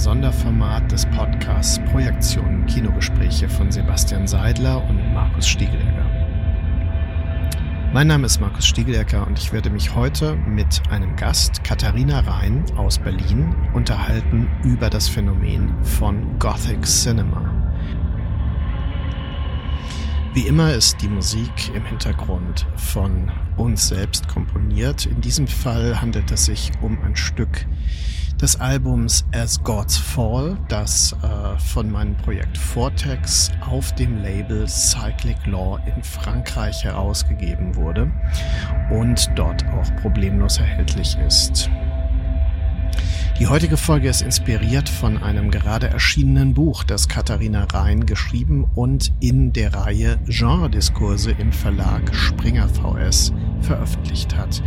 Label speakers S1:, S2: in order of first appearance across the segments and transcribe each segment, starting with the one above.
S1: Sonderformat des Podcasts Projektionen Kinogespräche von Sebastian Seidler und Markus Stiegelecker. Mein Name ist Markus Stiegelecker und ich werde mich heute mit einem Gast, Katharina Rhein aus Berlin, unterhalten über das Phänomen von Gothic Cinema. Wie immer ist die Musik im Hintergrund von uns selbst komponiert. In diesem Fall handelt es sich um ein Stück des Albums As Gods Fall, das äh, von meinem Projekt Vortex auf dem Label Cyclic Law in Frankreich herausgegeben wurde und dort auch problemlos erhältlich ist. Die heutige Folge ist inspiriert von einem gerade erschienenen Buch, das Katharina Rhein geschrieben und in der Reihe Genrediskurse im Verlag Springer VS veröffentlicht hat.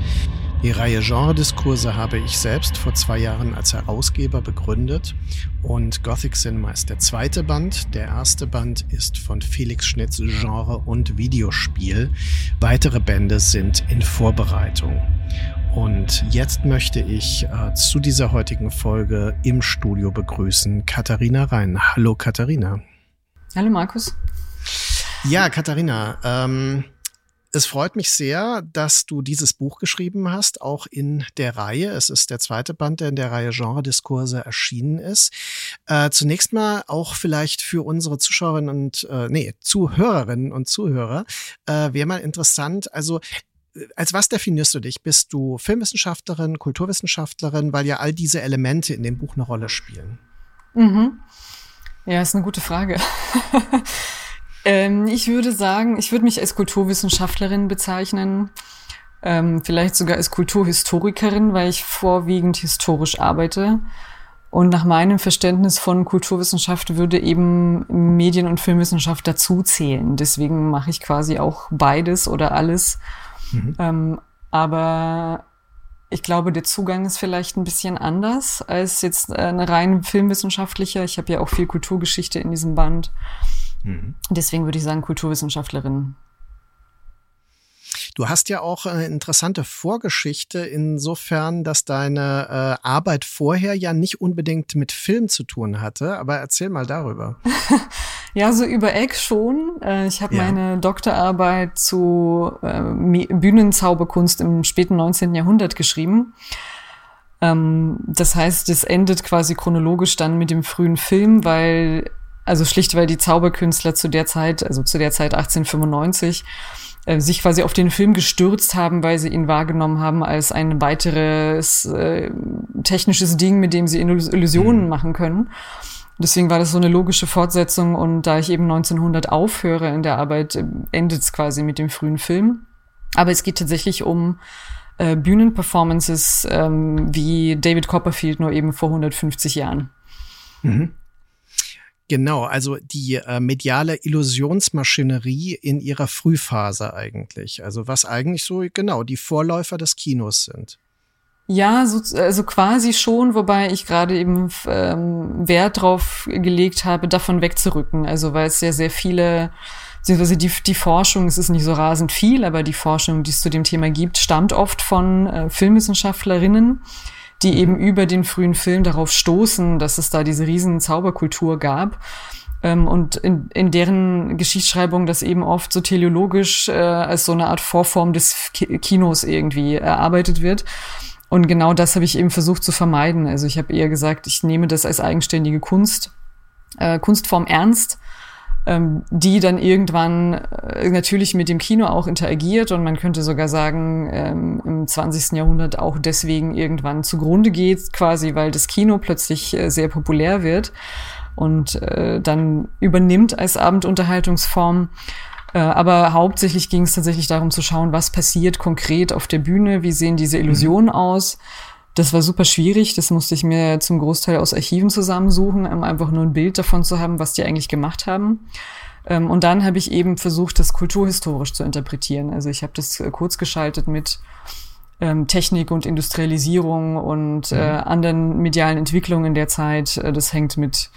S1: Die Reihe Genrediskurse habe ich selbst vor zwei Jahren als Herausgeber begründet und Gothic Cinema ist der zweite Band. Der erste Band ist von Felix Schnitz Genre und Videospiel. Weitere Bände sind in Vorbereitung. Und jetzt möchte ich äh, zu dieser heutigen Folge im Studio begrüßen Katharina Rhein. Hallo Katharina.
S2: Hallo Markus.
S1: Ja, Katharina, ähm, es freut mich sehr, dass du dieses Buch geschrieben hast, auch in der Reihe. Es ist der zweite Band, der in der Reihe Genre-Diskurse erschienen ist. Äh, zunächst mal auch vielleicht für unsere Zuschauerinnen und, äh, nee, Zuhörerinnen und Zuhörer, äh, wäre mal interessant. Also als was definierst du dich? Bist du Filmwissenschaftlerin, Kulturwissenschaftlerin, weil ja all diese Elemente in dem Buch eine Rolle spielen?
S2: Mhm. Ja, ist eine gute Frage. ähm, ich würde sagen, ich würde mich als Kulturwissenschaftlerin bezeichnen, ähm, vielleicht sogar als Kulturhistorikerin, weil ich vorwiegend historisch arbeite. Und nach meinem Verständnis von Kulturwissenschaft würde eben Medien- und Filmwissenschaft dazu zählen. Deswegen mache ich quasi auch beides oder alles Mhm. Ähm, aber ich glaube, der Zugang ist vielleicht ein bisschen anders als jetzt eine rein filmwissenschaftliche. Ich habe ja auch viel Kulturgeschichte in diesem Band. Mhm. Deswegen würde ich sagen Kulturwissenschaftlerin.
S1: Du hast ja auch eine interessante Vorgeschichte insofern, dass deine äh, Arbeit vorher ja nicht unbedingt mit Film zu tun hatte. Aber erzähl mal darüber.
S2: ja, so über Eck schon. Äh, ich habe ja. meine Doktorarbeit zu äh, Bühnenzauberkunst im späten 19. Jahrhundert geschrieben. Ähm, das heißt, es endet quasi chronologisch dann mit dem frühen Film, weil also schlicht, weil die Zauberkünstler zu der Zeit, also zu der Zeit 1895, äh, sich quasi auf den Film gestürzt haben, weil sie ihn wahrgenommen haben als ein weiteres äh, technisches Ding, mit dem sie Illusionen mhm. machen können. Deswegen war das so eine logische Fortsetzung und da ich eben 1900 aufhöre in der Arbeit, äh, endet es quasi mit dem frühen Film. Aber es geht tatsächlich um äh, Bühnenperformances ähm, wie David Copperfield nur eben vor 150 Jahren.
S1: Mhm. Genau, also die äh, mediale Illusionsmaschinerie in ihrer Frühphase eigentlich. Also was eigentlich so genau die Vorläufer des Kinos sind.
S2: Ja, so, also quasi schon, wobei ich gerade eben ähm, Wert drauf gelegt habe, davon wegzurücken. Also weil es ja sehr viele, beziehungsweise die, die Forschung, es ist nicht so rasend viel, aber die Forschung, die es zu dem Thema gibt, stammt oft von äh, Filmwissenschaftlerinnen die eben über den frühen Film darauf stoßen, dass es da diese riesen Zauberkultur gab. Ähm, und in, in deren Geschichtsschreibung das eben oft so teleologisch äh, als so eine Art Vorform des Kinos irgendwie erarbeitet wird. Und genau das habe ich eben versucht zu vermeiden. Also ich habe eher gesagt, ich nehme das als eigenständige Kunst, äh, Kunstform ernst ähm, die dann irgendwann äh, natürlich mit dem Kino auch interagiert und man könnte sogar sagen, ähm, im 20. Jahrhundert auch deswegen irgendwann zugrunde geht, quasi weil das Kino plötzlich äh, sehr populär wird und äh, dann übernimmt als Abendunterhaltungsform. Äh, aber hauptsächlich ging es tatsächlich darum zu schauen, was passiert konkret auf der Bühne, wie sehen diese Illusionen mhm. aus das war super schwierig. Das musste ich mir zum Großteil aus Archiven zusammensuchen, um einfach nur ein Bild davon zu haben, was die eigentlich gemacht haben. Ähm, und dann habe ich eben versucht, das kulturhistorisch zu interpretieren. Also ich habe das äh, kurz geschaltet mit ähm, Technik und Industrialisierung und äh, mhm. anderen medialen Entwicklungen der Zeit. Äh, das hängt mit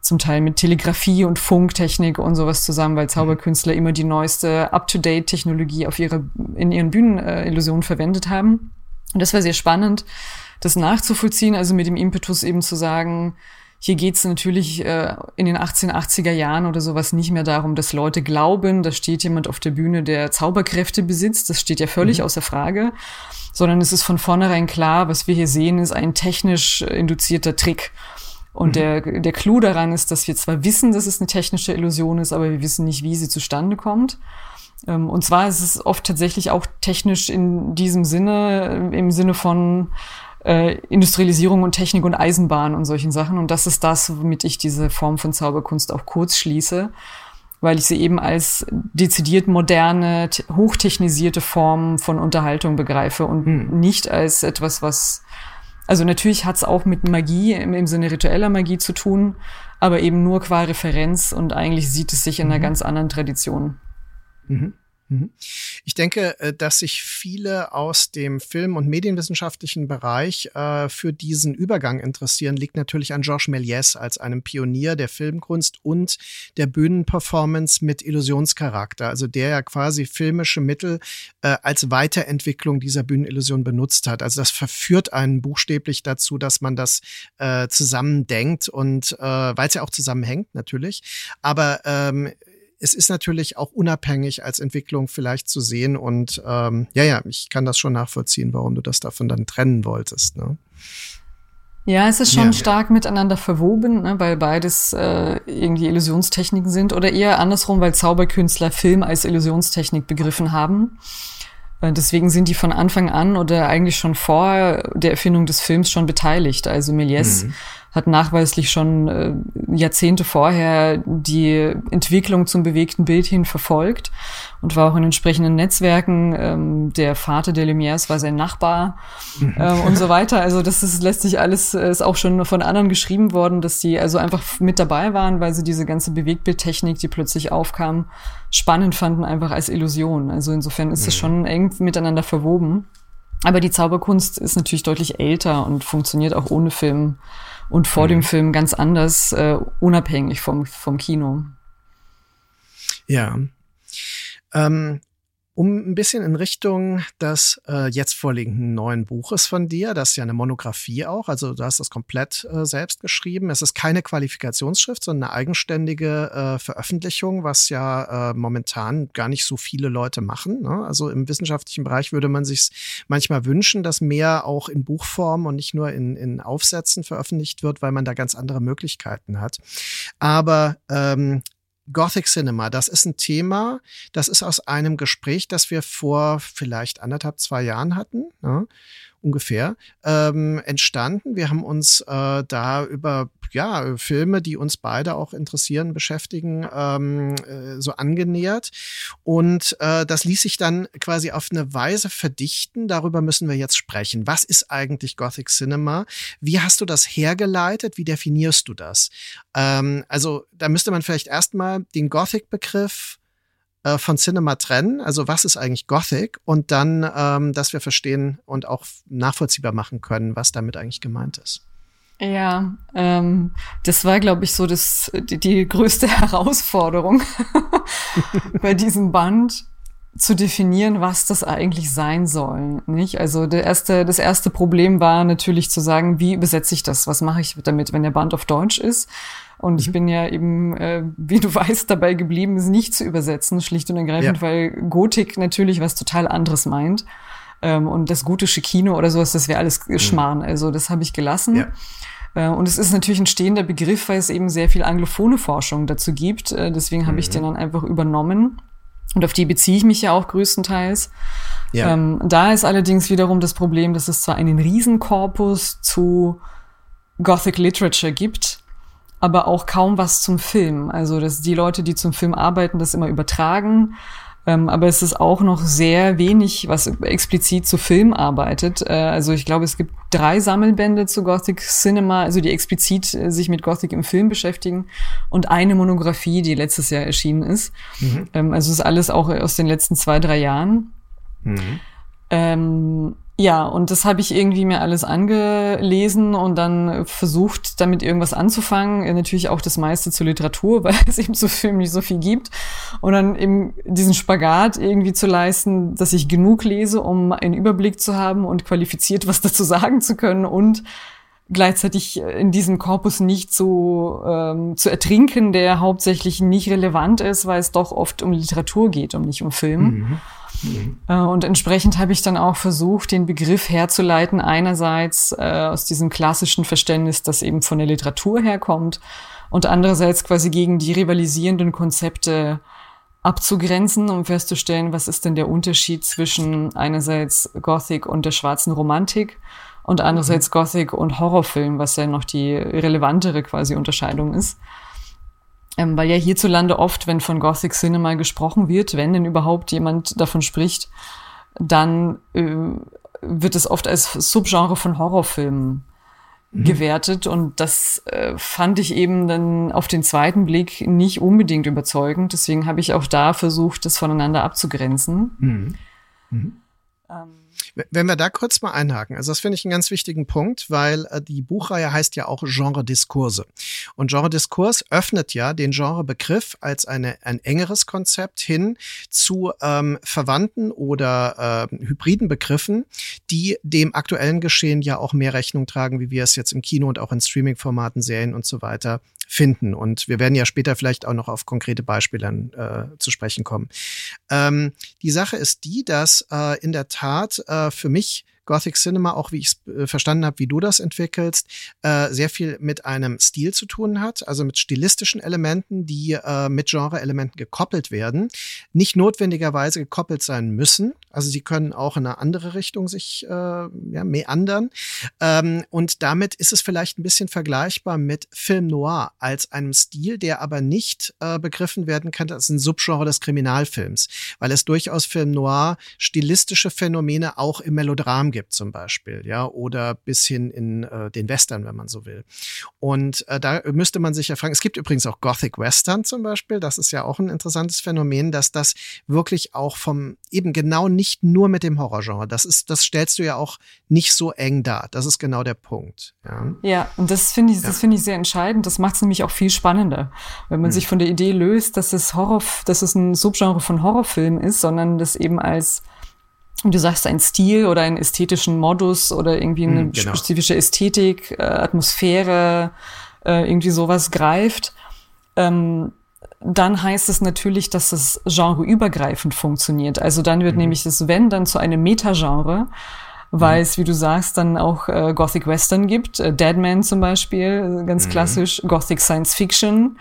S2: zum Teil mit Telegrafie und Funktechnik und sowas zusammen, weil Zauberkünstler immer die neueste Up-to-Date-Technologie auf ihre, in ihren Bühnenillusionen verwendet haben. Und das war sehr spannend, das nachzuvollziehen, also mit dem Impetus eben zu sagen, hier geht's natürlich äh, in den 1880er Jahren oder sowas nicht mehr darum, dass Leute glauben, da steht jemand auf der Bühne, der Zauberkräfte besitzt. Das steht ja völlig mhm. außer Frage. Sondern es ist von vornherein klar, was wir hier sehen, ist ein technisch induzierter Trick. Und mhm. der, der Clou daran ist, dass wir zwar wissen, dass es eine technische Illusion ist, aber wir wissen nicht, wie sie zustande kommt. Ähm, und zwar ist es oft tatsächlich auch technisch in diesem Sinne, äh, im Sinne von äh, Industrialisierung und Technik und Eisenbahn und solchen Sachen. Und das ist das, womit ich diese Form von Zauberkunst auch kurz schließe, weil ich sie eben als dezidiert moderne, hochtechnisierte Form von Unterhaltung begreife und hm. nicht als etwas, was also natürlich hat es auch mit Magie im, im, Sinne ritueller Magie zu tun, aber eben nur qua Referenz und eigentlich sieht es sich in einer mhm. ganz anderen Tradition.
S1: Mhm. Mhm. Ich denke, äh, dass sich viele aus dem Film- und medienwissenschaftlichen Bereich äh, für diesen Übergang interessieren, liegt natürlich an Georges Méliès als einem Pionier der Filmkunst und der Bühnenperformance mit Illusionscharakter, also der ja quasi filmische Mittel äh, als Weiterentwicklung dieser Bühnenillusion benutzt hat. Also das verführt einen buchstäblich dazu, dass man das zusammendenkt und weil es ja auch zusammenhängt natürlich. Aber ähm, es ist natürlich auch unabhängig als Entwicklung vielleicht zu sehen. Und ähm, ja, ja, ich kann das schon nachvollziehen, warum du das davon dann trennen wolltest. Ne?
S2: Ja, es ist schon ja. stark miteinander verwoben, ne, weil beides äh, irgendwie Illusionstechniken sind oder eher andersrum, weil Zauberkünstler Film als Illusionstechnik begriffen haben. Äh, deswegen sind die von Anfang an oder eigentlich schon vor der Erfindung des Films schon beteiligt. Also Méliès mhm hat nachweislich schon äh, Jahrzehnte vorher die Entwicklung zum bewegten Bild hin verfolgt und war auch in entsprechenden Netzwerken. Ähm, der Vater der Lumières war sein Nachbar mhm. ähm, und so weiter. Also das ist, lässt sich alles, äh, ist auch schon von anderen geschrieben worden, dass die also einfach mit dabei waren, weil sie diese ganze Bewegtbildtechnik, die plötzlich aufkam, spannend fanden, einfach als Illusion. Also insofern ist es mhm. schon eng miteinander verwoben. Aber die Zauberkunst ist natürlich deutlich älter und funktioniert auch ohne Film und vor mhm. dem Film ganz anders, äh, unabhängig vom, vom Kino.
S1: Ja. Ähm, um ein bisschen in Richtung des äh, jetzt vorliegenden neuen Buches von dir, das ist ja eine Monographie auch, also du hast das komplett äh, selbst geschrieben. Es ist keine Qualifikationsschrift, sondern eine eigenständige äh, Veröffentlichung, was ja äh, momentan gar nicht so viele Leute machen. Ne? Also im wissenschaftlichen Bereich würde man sich manchmal wünschen, dass mehr auch in Buchform und nicht nur in, in Aufsätzen veröffentlicht wird, weil man da ganz andere Möglichkeiten hat. Aber ähm, Gothic Cinema, das ist ein Thema, das ist aus einem Gespräch, das wir vor vielleicht anderthalb, zwei Jahren hatten. Ja ungefähr, ähm, entstanden. Wir haben uns äh, da über ja, Filme, die uns beide auch interessieren, beschäftigen, ähm, äh, so angenähert. Und äh, das ließ sich dann quasi auf eine Weise verdichten. Darüber müssen wir jetzt sprechen. Was ist eigentlich Gothic Cinema? Wie hast du das hergeleitet? Wie definierst du das? Ähm, also da müsste man vielleicht erstmal den Gothic-Begriff äh, von Cinema trennen. Also was ist eigentlich Gothic? Und dann, ähm, dass wir verstehen und auch nachvollziehbar machen können, was damit eigentlich gemeint ist.
S2: Ja, ähm, das war, glaube ich, so das, die, die größte Herausforderung bei diesem Band. zu definieren, was das eigentlich sein soll. Nicht? Also der erste, das erste Problem war natürlich zu sagen, wie übersetze ich das? Was mache ich damit, wenn der Band auf Deutsch ist? Und ich mhm. bin ja eben, äh, wie du weißt, dabei geblieben, es nicht zu übersetzen, schlicht und ergreifend, ja. weil Gotik natürlich was total anderes meint. Ähm, und das gotische Kino oder sowas, das wäre alles mhm. Schmarrn. Also das habe ich gelassen. Ja. Äh, und es ist natürlich ein stehender Begriff, weil es eben sehr viel anglophone Forschung dazu gibt. Äh, deswegen habe mhm. ich den dann einfach übernommen. Und auf die beziehe ich mich ja auch größtenteils. Ja. Ähm, da ist allerdings wiederum das Problem, dass es zwar einen Riesenkorpus zu Gothic Literature gibt, aber auch kaum was zum Film. Also, dass die Leute, die zum Film arbeiten, das immer übertragen. Ähm, aber es ist auch noch sehr wenig, was explizit zu Film arbeitet. Äh, also ich glaube, es gibt drei Sammelbände zu Gothic Cinema, also die explizit äh, sich mit Gothic im Film beschäftigen und eine Monographie, die letztes Jahr erschienen ist. Mhm. Ähm, also es ist alles auch aus den letzten zwei, drei Jahren. Mhm. Ähm, ja, und das habe ich irgendwie mir alles angelesen und dann versucht, damit irgendwas anzufangen. Natürlich auch das meiste zur Literatur, weil es eben zu Filmen nicht so viel gibt. Und dann eben diesen Spagat irgendwie zu leisten, dass ich genug lese, um einen Überblick zu haben und qualifiziert was dazu sagen zu können und gleichzeitig in diesem Korpus nicht so ähm, zu ertrinken, der hauptsächlich nicht relevant ist, weil es doch oft um Literatur geht und nicht um Film. Mhm. Mhm. Und entsprechend habe ich dann auch versucht, den Begriff herzuleiten, einerseits äh, aus diesem klassischen Verständnis, das eben von der Literatur herkommt, und andererseits quasi gegen die rivalisierenden Konzepte abzugrenzen, um festzustellen, was ist denn der Unterschied zwischen einerseits Gothic und der schwarzen Romantik und andererseits mhm. Gothic und Horrorfilm, was ja noch die relevantere quasi Unterscheidung ist. Ähm, weil ja hierzulande oft, wenn von Gothic Cinema gesprochen wird, wenn denn überhaupt jemand davon spricht, dann äh, wird es oft als Subgenre von Horrorfilmen mhm. gewertet. Und das äh, fand ich eben dann auf den zweiten Blick nicht unbedingt überzeugend. Deswegen habe ich auch da versucht, das voneinander abzugrenzen. Mhm. Mhm.
S1: Ähm wenn wir da kurz mal einhaken, also das finde ich einen ganz wichtigen Punkt, weil äh, die Buchreihe heißt ja auch Genre-Diskurse. Und Genre-Diskurs öffnet ja den Genrebegriff als eine, ein engeres Konzept hin zu ähm, verwandten oder äh, hybriden Begriffen, die dem aktuellen Geschehen ja auch mehr Rechnung tragen, wie wir es jetzt im Kino und auch in Streaming-Formaten, Serien und so weiter finden. Und wir werden ja später vielleicht auch noch auf konkrete Beispiele äh, zu sprechen kommen. Ähm, die Sache ist die, dass äh, in der Tat äh, für mich Gothic Cinema, auch wie ich es äh, verstanden habe, wie du das entwickelst, äh, sehr viel mit einem Stil zu tun hat, also mit stilistischen Elementen, die äh, mit Genre-Elementen gekoppelt werden, nicht notwendigerweise gekoppelt sein müssen. Also sie können auch in eine andere Richtung sich äh, ja, meandern. Ähm, und damit ist es vielleicht ein bisschen vergleichbar mit Film Noir als einem Stil, der aber nicht äh, begriffen werden kann als ein Subgenre des Kriminalfilms, weil es durchaus Film Noir stilistische Phänomene auch im Melodram gibt zum Beispiel, ja, oder bis hin in äh, den Western, wenn man so will. Und äh, da müsste man sich ja fragen, es gibt übrigens auch Gothic Western zum Beispiel, das ist ja auch ein interessantes Phänomen, dass das wirklich auch vom eben genau nicht nur mit dem Horrorgenre, das ist, das stellst du ja auch nicht so eng dar. Das ist genau der Punkt. Ja,
S2: ja und das finde ich, das ja. finde ich sehr entscheidend. Das macht es nämlich auch viel spannender, wenn man hm. sich von der Idee löst, dass es Horror, dass es ein Subgenre von Horrorfilm ist, sondern das eben als du sagst, ein Stil oder einen ästhetischen Modus oder irgendwie eine hm, genau. spezifische Ästhetik, äh, Atmosphäre, äh, irgendwie sowas greift, ähm, dann heißt es natürlich, dass es genreübergreifend funktioniert. Also dann wird mhm. nämlich das Wenn dann zu einem Metagenre, weil mhm. es, wie du sagst, dann auch äh, Gothic Western gibt, äh, Deadman zum Beispiel, äh, ganz mhm. klassisch, Gothic Science Fiction,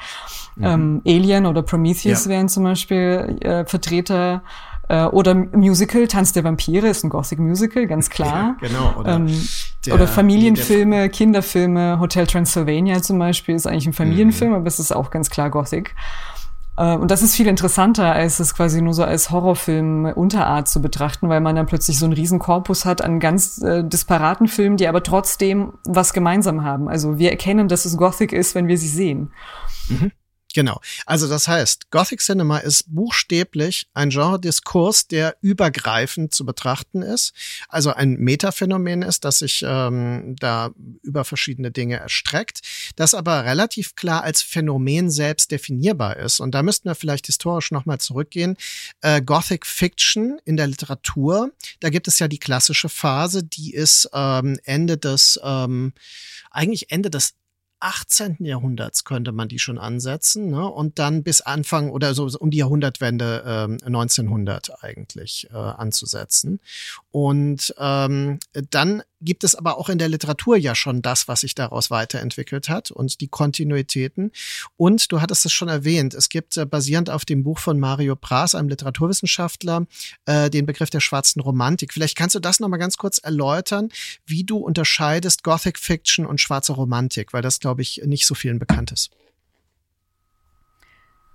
S2: mhm. ähm, Alien oder Prometheus ja. wären zum Beispiel äh, Vertreter äh, oder Musical, Tanz der Vampire ist ein Gothic Musical, ganz klar. Ja, genau. Oder, ähm, der, oder Familienfilme, Kinderfilme, Hotel Transylvania zum Beispiel ist eigentlich ein Familienfilm, mhm. aber es ist auch ganz klar Gothic. Äh, und das ist viel interessanter, als es quasi nur so als Horrorfilm-Unterart zu betrachten, weil man dann plötzlich so einen riesen Korpus hat an ganz äh, disparaten Filmen, die aber trotzdem was gemeinsam haben. Also wir erkennen, dass es Gothic ist, wenn wir sie sehen.
S1: Mhm. Genau. Also das heißt, Gothic Cinema ist buchstäblich ein Genre-Diskurs, der übergreifend zu betrachten ist. Also ein Metaphänomen ist, das sich ähm, da über verschiedene Dinge erstreckt, das aber relativ klar als Phänomen selbst definierbar ist. Und da müssten wir vielleicht historisch nochmal zurückgehen. Äh, Gothic Fiction in der Literatur, da gibt es ja die klassische Phase, die ist ähm, Ende des, ähm, eigentlich Ende des 18. Jahrhunderts könnte man die schon ansetzen ne? und dann bis Anfang oder so um die Jahrhundertwende äh, 1900 eigentlich äh, anzusetzen. Und ähm, dann gibt es aber auch in der Literatur ja schon das, was sich daraus weiterentwickelt hat und die Kontinuitäten. Und du hattest es schon erwähnt, es gibt äh, basierend auf dem Buch von Mario Pras, einem Literaturwissenschaftler, äh, den Begriff der schwarzen Romantik. Vielleicht kannst du das nochmal ganz kurz erläutern, wie du unterscheidest Gothic Fiction und schwarze Romantik, weil das, glaube ich, nicht so vielen bekannt ist.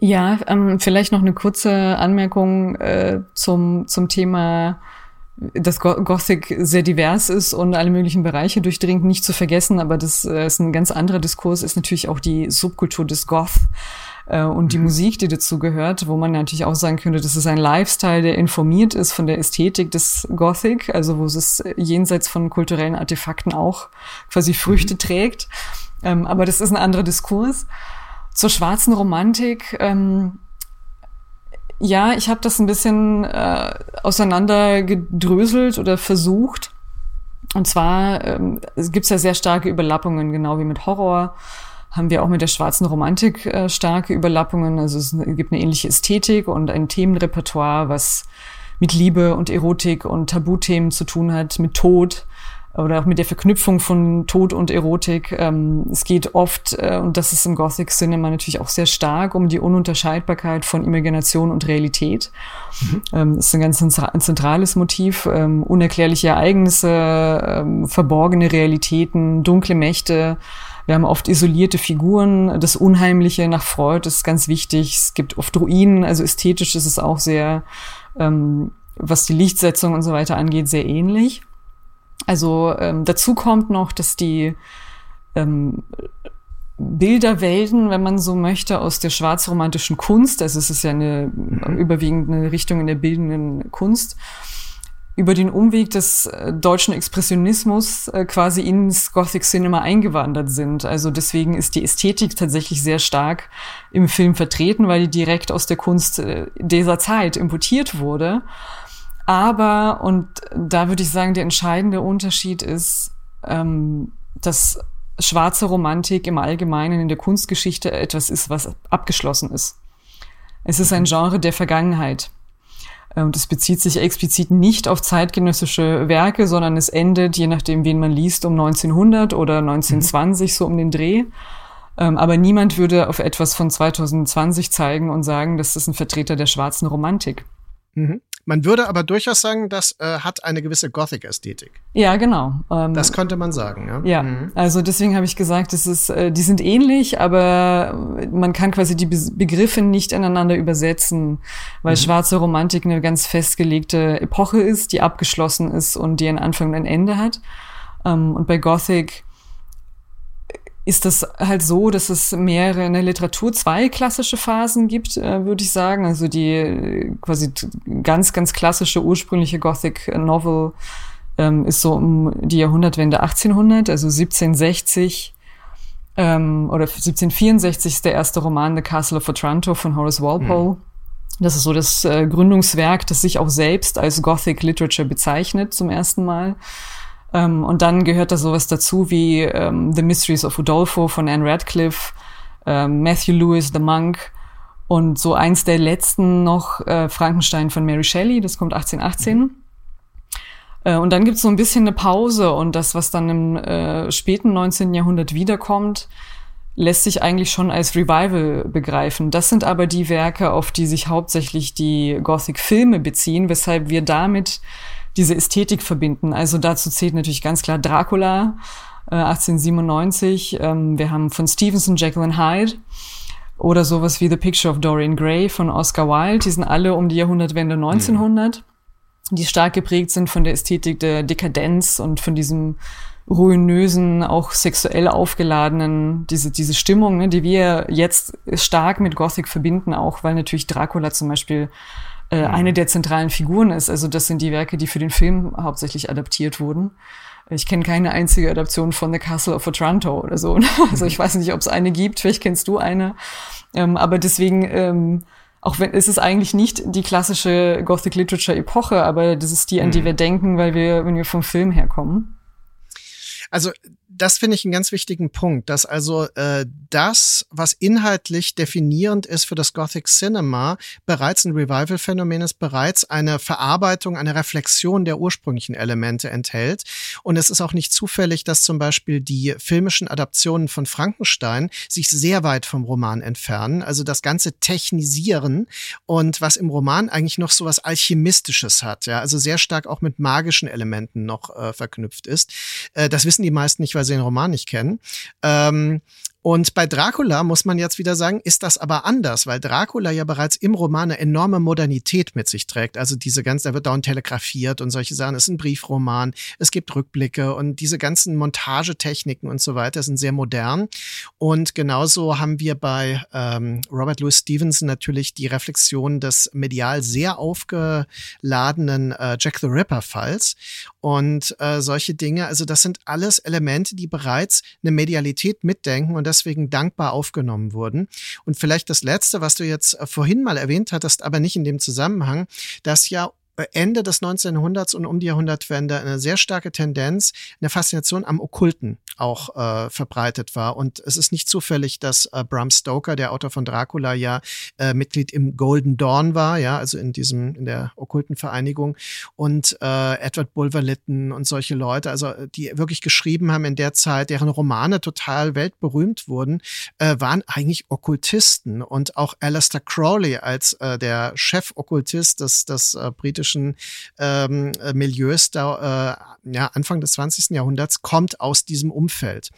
S2: Ja, ähm, vielleicht noch eine kurze Anmerkung äh, zum, zum Thema dass Gothic sehr divers ist und alle möglichen Bereiche durchdringt, nicht zu vergessen, aber das äh, ist ein ganz anderer Diskurs, ist natürlich auch die Subkultur des Goth äh, und die mhm. Musik, die dazu gehört, wo man natürlich auch sagen könnte, das ist ein Lifestyle, der informiert ist von der Ästhetik des Gothic, also wo es jenseits von kulturellen Artefakten auch quasi Früchte mhm. trägt. Ähm, aber das ist ein anderer Diskurs. Zur schwarzen Romantik, ähm, ja, ich habe das ein bisschen äh, auseinandergedröselt oder versucht. Und zwar ähm, es gibt ja sehr starke Überlappungen, genau wie mit Horror haben wir auch mit der schwarzen Romantik äh, starke Überlappungen. Also es gibt eine ähnliche Ästhetik und ein Themenrepertoire, was mit Liebe und Erotik und Tabuthemen zu tun hat, mit Tod oder auch mit der Verknüpfung von Tod und Erotik. Ähm, es geht oft, äh, und das ist im Gothic Cinema natürlich auch sehr stark, um die Ununterscheidbarkeit von Imagination und Realität. Mhm. Ähm, das ist ein ganz zentrales Motiv. Ähm, unerklärliche Ereignisse, ähm, verborgene Realitäten, dunkle Mächte. Wir haben oft isolierte Figuren. Das Unheimliche nach Freud ist ganz wichtig. Es gibt oft Ruinen, also ästhetisch ist es auch sehr, ähm, was die Lichtsetzung und so weiter angeht, sehr ähnlich. Also ähm, dazu kommt noch, dass die ähm, Bilderwelten, wenn man so möchte, aus der schwarzromantischen Kunst, also es ist ja eine mhm. überwiegend eine Richtung in der bildenden Kunst, über den Umweg des äh, deutschen Expressionismus äh, quasi ins Gothic Cinema eingewandert sind. Also deswegen ist die Ästhetik tatsächlich sehr stark im Film vertreten, weil die direkt aus der Kunst äh, dieser Zeit importiert wurde. Aber, und da würde ich sagen, der entscheidende Unterschied ist, ähm, dass schwarze Romantik im Allgemeinen in der Kunstgeschichte etwas ist, was abgeschlossen ist. Es ist ein Genre der Vergangenheit. Und es bezieht sich explizit nicht auf zeitgenössische Werke, sondern es endet, je nachdem, wen man liest, um 1900 oder 1920, mhm. so um den Dreh. Ähm, aber niemand würde auf etwas von 2020 zeigen und sagen, das ist ein Vertreter der schwarzen Romantik.
S1: Mhm. Man würde aber durchaus sagen, das äh, hat eine gewisse Gothic-Ästhetik.
S2: Ja, genau.
S1: Ähm, das könnte man sagen, ja.
S2: Ja, mhm. also deswegen habe ich gesagt, es ist, äh, die sind ähnlich, aber man kann quasi die Be Begriffe nicht ineinander übersetzen, weil mhm. schwarze Romantik eine ganz festgelegte Epoche ist, die abgeschlossen ist und die einen Anfang und ein Ende hat. Ähm, und bei Gothic ist das halt so, dass es mehrere in der Literatur zwei klassische Phasen gibt, äh, würde ich sagen. Also die äh, quasi ganz, ganz klassische ursprüngliche Gothic Novel ähm, ist so um die Jahrhundertwende 1800, also 1760 ähm, oder 1764 ist der erste Roman The Castle of Otranto von Horace Walpole. Mhm. Das ist so das äh, Gründungswerk, das sich auch selbst als Gothic Literature bezeichnet zum ersten Mal. Ähm, und dann gehört da sowas dazu wie ähm, The Mysteries of Udolpho von Anne Radcliffe, ähm, Matthew Lewis, The Monk und so eins der letzten noch äh, Frankenstein von Mary Shelley, das kommt 1818. Äh, und dann gibt's so ein bisschen eine Pause und das, was dann im äh, späten 19. Jahrhundert wiederkommt, lässt sich eigentlich schon als Revival begreifen. Das sind aber die Werke, auf die sich hauptsächlich die Gothic-Filme beziehen, weshalb wir damit diese Ästhetik verbinden. Also dazu zählt natürlich ganz klar Dracula, äh, 1897. Ähm, wir haben von Stevenson Jekyll and Hyde oder sowas wie The Picture of Dorian Gray von Oscar Wilde. Die sind alle um die Jahrhundertwende 1900, mhm. die stark geprägt sind von der Ästhetik der Dekadenz und von diesem ruinösen, auch sexuell aufgeladenen, diese, diese Stimmung, ne, die wir jetzt stark mit Gothic verbinden, auch weil natürlich Dracula zum Beispiel äh, mhm. eine der zentralen Figuren ist. Also das sind die Werke, die für den Film hauptsächlich adaptiert wurden. Ich kenne keine einzige Adaption von The Castle of Otranto oder so. Also ich weiß nicht, ob es eine gibt, vielleicht kennst du eine. Ähm, aber deswegen, ähm, auch wenn es ist eigentlich nicht die klassische Gothic Literature Epoche, aber das ist die, an die mhm. wir denken, weil wir, wenn wir vom Film herkommen.
S1: Also das finde ich einen ganz wichtigen Punkt, dass also äh, das, was inhaltlich definierend ist für das Gothic Cinema, bereits ein Revival-Phänomen ist, bereits eine Verarbeitung, eine Reflexion der ursprünglichen Elemente enthält. Und es ist auch nicht zufällig, dass zum Beispiel die filmischen Adaptionen von Frankenstein sich sehr weit vom Roman entfernen. Also das ganze Technisieren und was im Roman eigentlich noch so was Alchemistisches hat, ja, also sehr stark auch mit magischen Elementen noch äh, verknüpft ist. Äh, das wissen die meisten nicht, weil den Roman nicht kennen. Ähm, und bei Dracula muss man jetzt wieder sagen, ist das aber anders, weil Dracula ja bereits im Roman eine enorme Modernität mit sich trägt. Also diese ganze, da wird dauernd telegrafiert und solche Sachen. Es ist ein Briefroman, es gibt Rückblicke und diese ganzen Montagetechniken und so weiter sind sehr modern. Und genauso haben wir bei ähm, Robert Louis Stevenson natürlich die Reflexion des medial sehr aufgeladenen äh, Jack the Ripper-Falls und äh, solche Dinge. Also das sind alles Elemente, die bereits eine Medialität mitdenken und deswegen dankbar aufgenommen wurden. Und vielleicht das Letzte, was du jetzt äh, vorhin mal erwähnt hattest, aber nicht in dem Zusammenhang, dass ja Ende des 1900s und um die Jahrhundertwende eine sehr starke Tendenz, eine Faszination am Okkulten auch äh, verbreitet war. Und es ist nicht zufällig, dass äh, Bram Stoker, der Autor von Dracula, ja äh, Mitglied im Golden Dawn war, ja, also in diesem, in der okkulten Vereinigung und äh, Edward Bulwer-Lytton und solche Leute, also die wirklich geschrieben haben in der Zeit, deren Romane total weltberühmt wurden, äh, waren eigentlich Okkultisten. Und auch Alistair Crowley als äh, der Chef-Okkultist des, des äh, britischen politischen ähm, äh, Milieus da, äh, ja, Anfang des 20. Jahrhunderts kommt aus diesem Umfeld.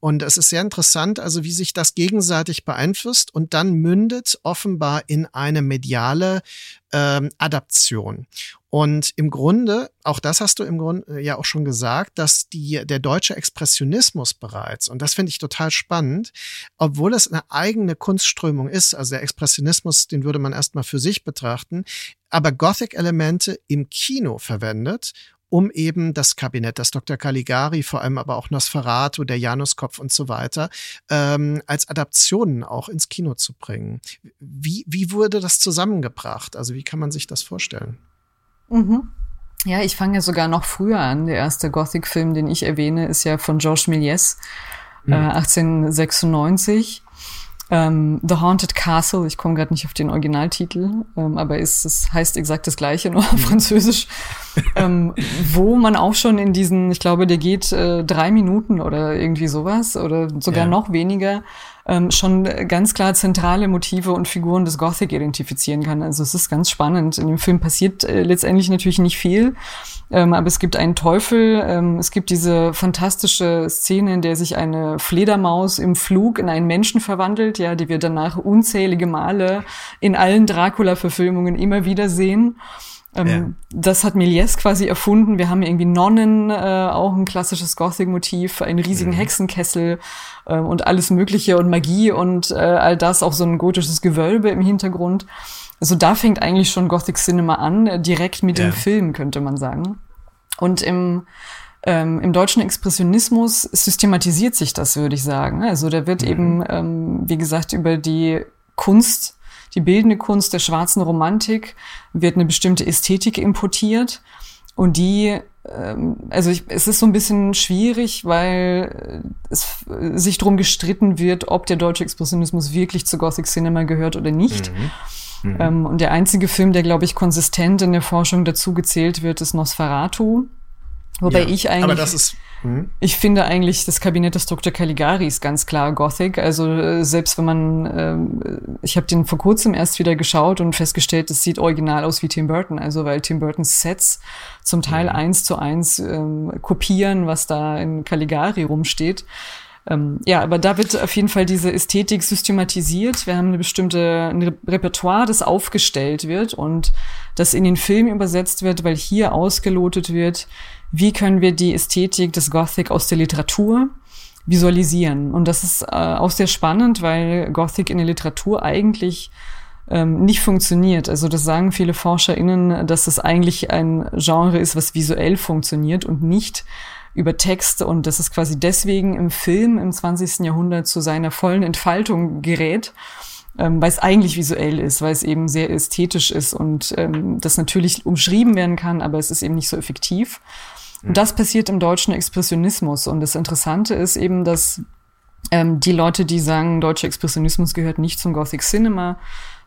S1: Und es ist sehr interessant, also wie sich das gegenseitig beeinflusst und dann mündet offenbar in eine mediale ähm, Adaption. Und im Grunde, auch das hast du im Grunde äh, ja auch schon gesagt, dass die, der deutsche Expressionismus bereits, und das finde ich total spannend, obwohl es eine eigene Kunstströmung ist, also der Expressionismus, den würde man erstmal für sich betrachten, aber Gothic-Elemente im Kino verwendet um eben das Kabinett, das Dr. Caligari, vor allem aber auch Nosferatu, der Januskopf und so weiter, ähm, als Adaptionen auch ins Kino zu bringen. Wie, wie wurde das zusammengebracht? Also wie kann man sich das vorstellen?
S2: Mhm. Ja, ich fange ja sogar noch früher an. Der erste Gothic-Film, den ich erwähne, ist ja von Georges Méliès, mhm. äh, 1896. Ähm, The Haunted Castle, ich komme gerade nicht auf den Originaltitel, ähm, aber es, es heißt exakt das gleiche, nur auf mhm. Französisch, ähm, wo man auch schon in diesen, ich glaube, der geht äh, drei Minuten oder irgendwie sowas oder sogar ja. noch weniger, ähm, schon ganz klar zentrale Motive und Figuren des Gothic identifizieren kann. Also es ist ganz spannend. In dem Film passiert äh, letztendlich natürlich nicht viel, ähm, aber es gibt einen Teufel, ähm, es gibt diese fantastische Szene, in der sich eine Fledermaus im Flug in einen Menschen verwandelt, ja, die wir danach unzählige Male in allen Dracula-Verfilmungen immer wieder sehen. Ähm, ja. Das hat Méliès quasi erfunden. Wir haben irgendwie Nonnen, äh, auch ein klassisches Gothic-Motiv, einen riesigen mhm. Hexenkessel äh, und alles Mögliche und Magie und äh, all das, auch so ein gotisches Gewölbe im Hintergrund. Also da fängt eigentlich schon Gothic Cinema an, äh, direkt mit ja. dem Film, könnte man sagen. Und im ähm, im deutschen Expressionismus systematisiert sich das, würde ich sagen. Also da wird mhm. eben, ähm, wie gesagt, über die Kunst die bildende Kunst der schwarzen Romantik wird eine bestimmte Ästhetik importiert und die ähm, also ich, es ist so ein bisschen schwierig, weil es sich darum gestritten wird, ob der deutsche Expressionismus wirklich zu Gothic Cinema gehört oder nicht. Mhm. Mhm. Ähm, und der einzige Film, der, glaube ich, konsistent in der Forschung dazu gezählt wird, ist Nosferatu. Wobei ja, ich eigentlich. Aber
S1: das ist Mhm.
S2: Ich finde eigentlich, das Kabinett des Dr. Caligari ist ganz klar Gothic. Also äh, selbst wenn man, äh, ich habe den vor kurzem erst wieder geschaut und festgestellt, es sieht original aus wie Tim Burton. Also weil Tim Burtons Sets zum Teil mhm. eins zu eins ähm, kopieren, was da in Caligari rumsteht. Ähm, ja, aber da wird auf jeden Fall diese Ästhetik systematisiert. Wir haben eine bestimmte ein Repertoire, das aufgestellt wird und das in den Film übersetzt wird, weil hier ausgelotet wird, wie können wir die Ästhetik des Gothic aus der Literatur visualisieren. Und das ist äh, auch sehr spannend, weil Gothic in der Literatur eigentlich ähm, nicht funktioniert. Also das sagen viele ForscherInnen, dass es eigentlich ein Genre ist, was visuell funktioniert und nicht über Texte und dass es quasi deswegen im Film im 20. Jahrhundert zu seiner vollen Entfaltung gerät, ähm, weil es eigentlich visuell ist, weil es eben sehr ästhetisch ist und ähm, das natürlich umschrieben werden kann, aber es ist eben nicht so effektiv. Und das passiert im deutschen Expressionismus. Und das Interessante ist eben, dass ähm, die Leute, die sagen, deutscher Expressionismus gehört nicht zum Gothic Cinema,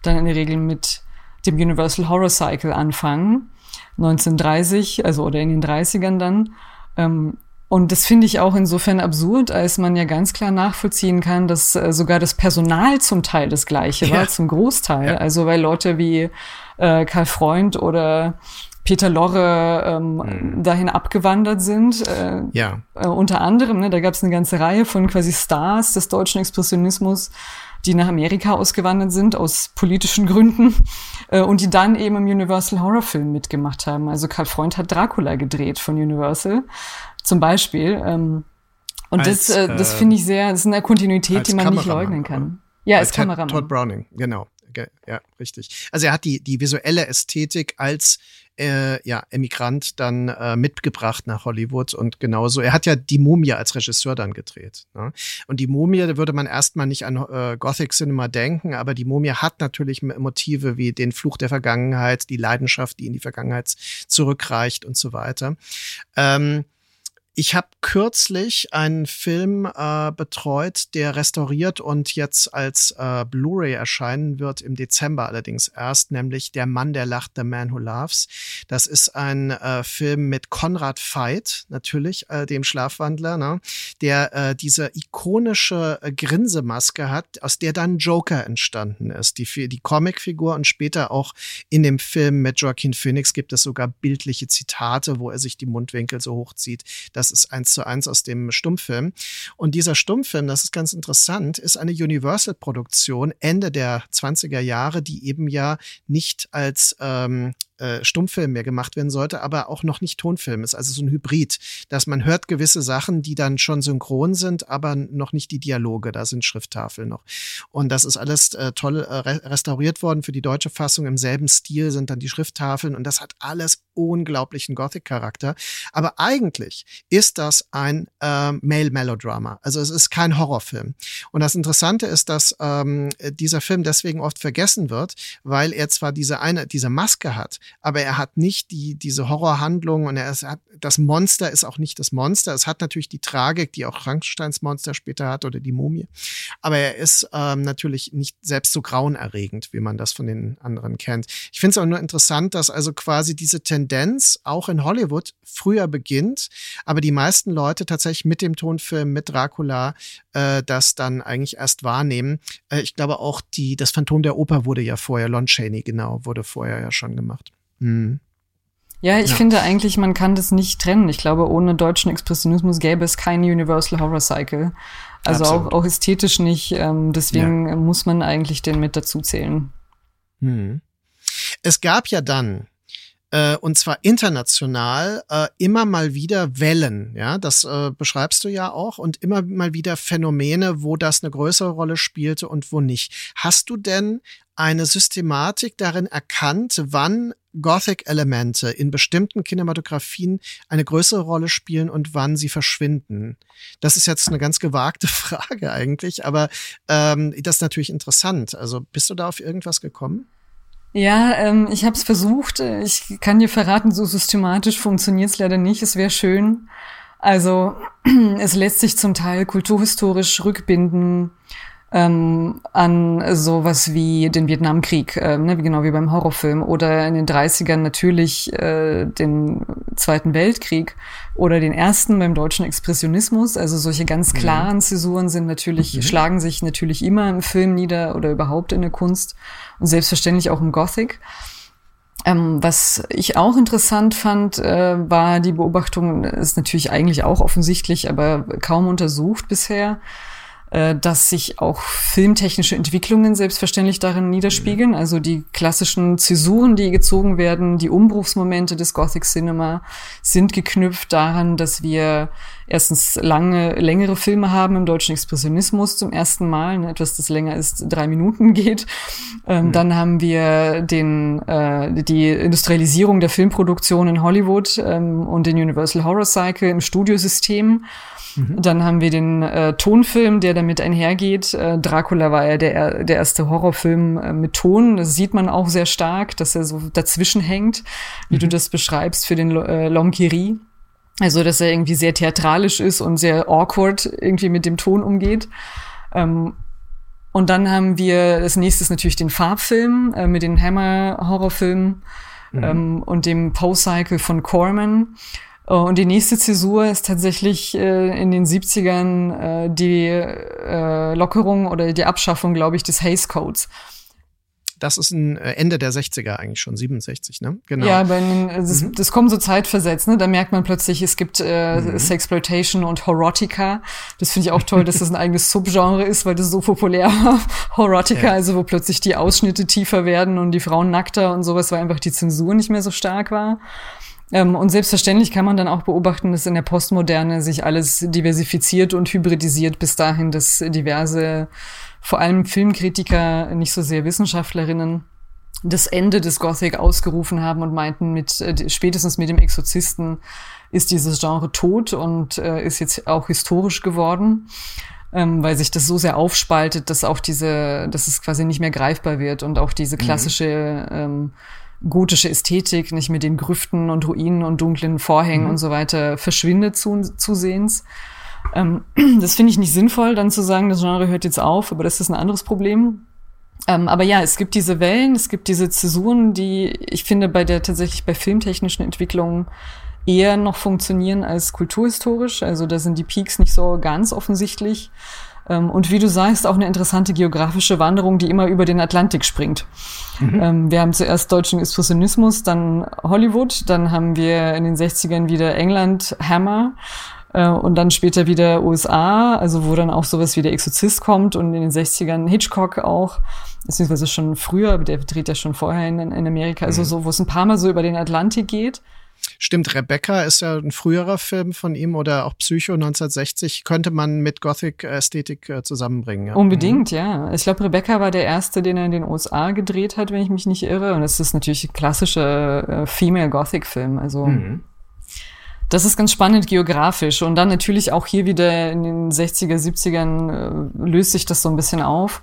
S2: dann in der Regel mit dem Universal Horror Cycle anfangen, 1930, also oder in den 30ern dann. Ähm, und das finde ich auch insofern absurd, als man ja ganz klar nachvollziehen kann, dass äh, sogar das Personal zum Teil das gleiche ja. war, zum Großteil. Ja. Also weil Leute wie äh, Karl Freund oder Peter Lorre ähm, mhm. dahin abgewandert sind. Äh, ja. Äh, unter anderem, ne, da gab es eine ganze Reihe von quasi Stars des deutschen Expressionismus, die nach Amerika ausgewandert sind aus politischen Gründen äh, und die dann eben im Universal Horror Film mitgemacht haben. Also Karl Freund hat Dracula gedreht von Universal zum Beispiel. Ähm, und als, das, äh, das finde ich sehr, das ist eine Kontinuität, die man nicht leugnen kann. Ja, als, als Kameramann.
S1: Todd Browning, genau ja, richtig. Also er hat die, die visuelle Ästhetik als äh, ja, Emigrant dann äh, mitgebracht nach Hollywood und genauso. Er hat ja die Mumie als Regisseur dann gedreht. Ne? Und die Mumie, da würde man erstmal nicht an äh, Gothic Cinema denken, aber die Mumie hat natürlich Motive wie den Fluch der Vergangenheit, die Leidenschaft, die in die Vergangenheit zurückreicht und so weiter. Ähm, ich habe kürzlich einen Film äh, betreut, der restauriert und jetzt als äh, Blu-ray erscheinen wird im Dezember allerdings erst, nämlich Der Mann, der lacht, The Man Who Loves. Das ist ein äh, Film mit Konrad Veit, natürlich, äh, dem Schlafwandler, ne? der äh, diese ikonische äh, Grinsemaske hat, aus der dann Joker entstanden ist. Die, die Comicfigur und später auch in dem Film mit Joaquin Phoenix gibt es sogar bildliche Zitate, wo er sich die Mundwinkel so hochzieht. Das das ist eins zu eins aus dem Stummfilm. Und dieser Stummfilm, das ist ganz interessant, ist eine Universal-Produktion Ende der 20er Jahre, die eben ja nicht als ähm, äh, Stummfilm mehr gemacht werden sollte, aber auch noch nicht Tonfilm ist, also so ein Hybrid, dass man hört gewisse Sachen, die dann schon synchron sind, aber noch nicht die Dialoge, da sind Schrifttafeln noch. Und das ist alles äh, toll äh, restauriert worden für die deutsche Fassung. Im selben Stil sind dann die Schrifttafeln und das hat alles unglaublichen Gothic-Charakter. Aber eigentlich ist das ein äh, Male-Melodrama. Also es ist kein Horrorfilm. Und das Interessante ist, dass ähm, dieser Film deswegen oft vergessen wird, weil er zwar diese eine, diese Maske hat, aber er hat nicht die, diese Horrorhandlung und er ist, hat, das Monster ist auch nicht das Monster. Es hat natürlich die Tragik, die auch Frankensteins Monster später hat oder die Mumie. Aber er ist ähm, natürlich nicht selbst so grauenerregend, wie man das von den anderen kennt. Ich finde es auch nur interessant, dass also quasi diese Tendenz auch in Hollywood früher beginnt, aber die meisten Leute tatsächlich mit dem Tonfilm, mit Dracula, äh, das dann eigentlich erst wahrnehmen. Äh, ich glaube auch die, das Phantom der Oper wurde ja vorher, Lon Chaney genau, wurde vorher ja schon gemacht. Mhm.
S2: Ja, ich ja. finde eigentlich, man kann das nicht trennen. Ich glaube, ohne deutschen Expressionismus gäbe es kein Universal Horror Cycle. Also auch, auch ästhetisch nicht. Ähm, deswegen ja. muss man eigentlich den mit dazu zählen.
S1: Mhm. Es gab ja dann äh, und zwar international äh, immer mal wieder Wellen, ja, das äh, beschreibst du ja auch und immer mal wieder Phänomene, wo das eine größere Rolle spielte und wo nicht. Hast du denn eine Systematik darin erkannt, wann Gothic-Elemente in bestimmten Kinematografien eine größere Rolle spielen und wann sie verschwinden? Das ist jetzt eine ganz gewagte Frage eigentlich, aber ähm, das ist natürlich interessant. Also bist du da auf irgendwas gekommen?
S2: Ja, ähm, ich habe es versucht. Ich kann dir verraten, so systematisch funktioniert es leider nicht. Es wäre schön. Also es lässt sich zum Teil kulturhistorisch rückbinden ähm, an sowas wie den Vietnamkrieg, äh, ne, genau wie beim Horrorfilm, oder in den 30ern natürlich äh, den Zweiten Weltkrieg oder den ersten beim deutschen Expressionismus. Also solche ganz mhm. klaren Zäsuren sind natürlich, mhm. schlagen sich natürlich immer im Film nieder oder überhaupt in der Kunst und selbstverständlich auch im Gothic. Ähm, was ich auch interessant fand, äh, war die Beobachtung, ist natürlich eigentlich auch offensichtlich, aber kaum untersucht bisher, äh, dass sich auch filmtechnische Entwicklungen selbstverständlich darin niederspiegeln. Also die klassischen Zäsuren, die gezogen werden, die Umbruchsmomente des Gothic Cinema sind geknüpft daran, dass wir erstens lange, längere Filme haben im deutschen Expressionismus zum ersten Mal, ne, etwas, das länger ist, drei Minuten geht. Ähm, mhm. Dann haben wir den, äh, die Industrialisierung der Filmproduktion in Hollywood ähm, und den Universal Horror Cycle im Studiosystem. Mhm. Dann haben wir den äh, Tonfilm, der damit einhergeht. Äh, Dracula war ja der, der erste Horrorfilm äh, mit Ton. Das sieht man auch sehr stark, dass er so dazwischen hängt, wie mhm. du das beschreibst für den äh, Lomkiri. Also, dass er irgendwie sehr theatralisch ist und sehr awkward irgendwie mit dem Ton umgeht. Ähm, und dann haben wir das nächste natürlich den Farbfilm äh, mit den Hammer-Horrorfilmen mhm. ähm, und dem Post-Cycle von Corman. Äh, und die nächste Zäsur ist tatsächlich äh, in den 70ern äh, die äh, Lockerung oder die Abschaffung, glaube ich, des Hays Codes.
S1: Das ist ein äh, Ende der 60er eigentlich schon, 67, ne?
S2: Genau. Ja, aber das, mhm. das kommt so zeitversetzt, ne? Da merkt man plötzlich, es gibt äh, mhm. Sexploitation und Horotica. Das finde ich auch toll, dass das ein eigenes Subgenre ist, weil das so populär war. Horotica, ja. also wo plötzlich die Ausschnitte tiefer werden und die Frauen nackter und sowas, weil einfach die Zensur nicht mehr so stark war. Ähm, und selbstverständlich kann man dann auch beobachten, dass in der Postmoderne sich alles diversifiziert und hybridisiert bis dahin, dass diverse, vor allem Filmkritiker, nicht so sehr Wissenschaftlerinnen, das Ende des Gothic ausgerufen haben und meinten, mit äh, spätestens mit dem Exorzisten ist dieses Genre tot und äh, ist jetzt auch historisch geworden, ähm, weil sich das so sehr aufspaltet, dass auch diese, dass es quasi nicht mehr greifbar wird und auch diese mhm. klassische mhm. ähm, gotische Ästhetik, nicht mit den Grüften und Ruinen und dunklen Vorhängen mhm. und so weiter verschwindet zu, zusehends. Ähm, das finde ich nicht sinnvoll, dann zu sagen, das Genre hört jetzt auf, aber das ist ein anderes Problem. Ähm, aber ja, es gibt diese Wellen, es gibt diese Zäsuren, die ich finde bei der tatsächlich bei filmtechnischen Entwicklungen eher noch funktionieren als kulturhistorisch. Also da sind die Peaks nicht so ganz offensichtlich. Ähm, und wie du sagst, auch eine interessante geografische Wanderung, die immer über den Atlantik springt. Mhm. Ähm, wir haben zuerst deutschen Expressionismus, dann Hollywood, dann haben wir in den 60ern wieder England, Hammer äh, und dann später wieder USA, also wo dann auch sowas wie der Exorzist kommt und in den 60ern Hitchcock auch, beziehungsweise schon früher, aber der dreht ja schon vorher in, in Amerika, also mhm. so, wo es ein paar Mal so über den Atlantik geht.
S1: Stimmt, Rebecca ist ja ein früherer Film von ihm oder auch Psycho 1960 könnte man mit Gothic-Ästhetik äh, zusammenbringen. Ja.
S2: Unbedingt, mhm. ja. Ich glaube, Rebecca war der erste, den er in den USA gedreht hat, wenn ich mich nicht irre. Und es ist natürlich ein klassischer äh, Female Gothic-Film. Also mhm. Das ist ganz spannend geografisch. Und dann natürlich auch hier wieder in den 60er, 70ern äh, löst sich das so ein bisschen auf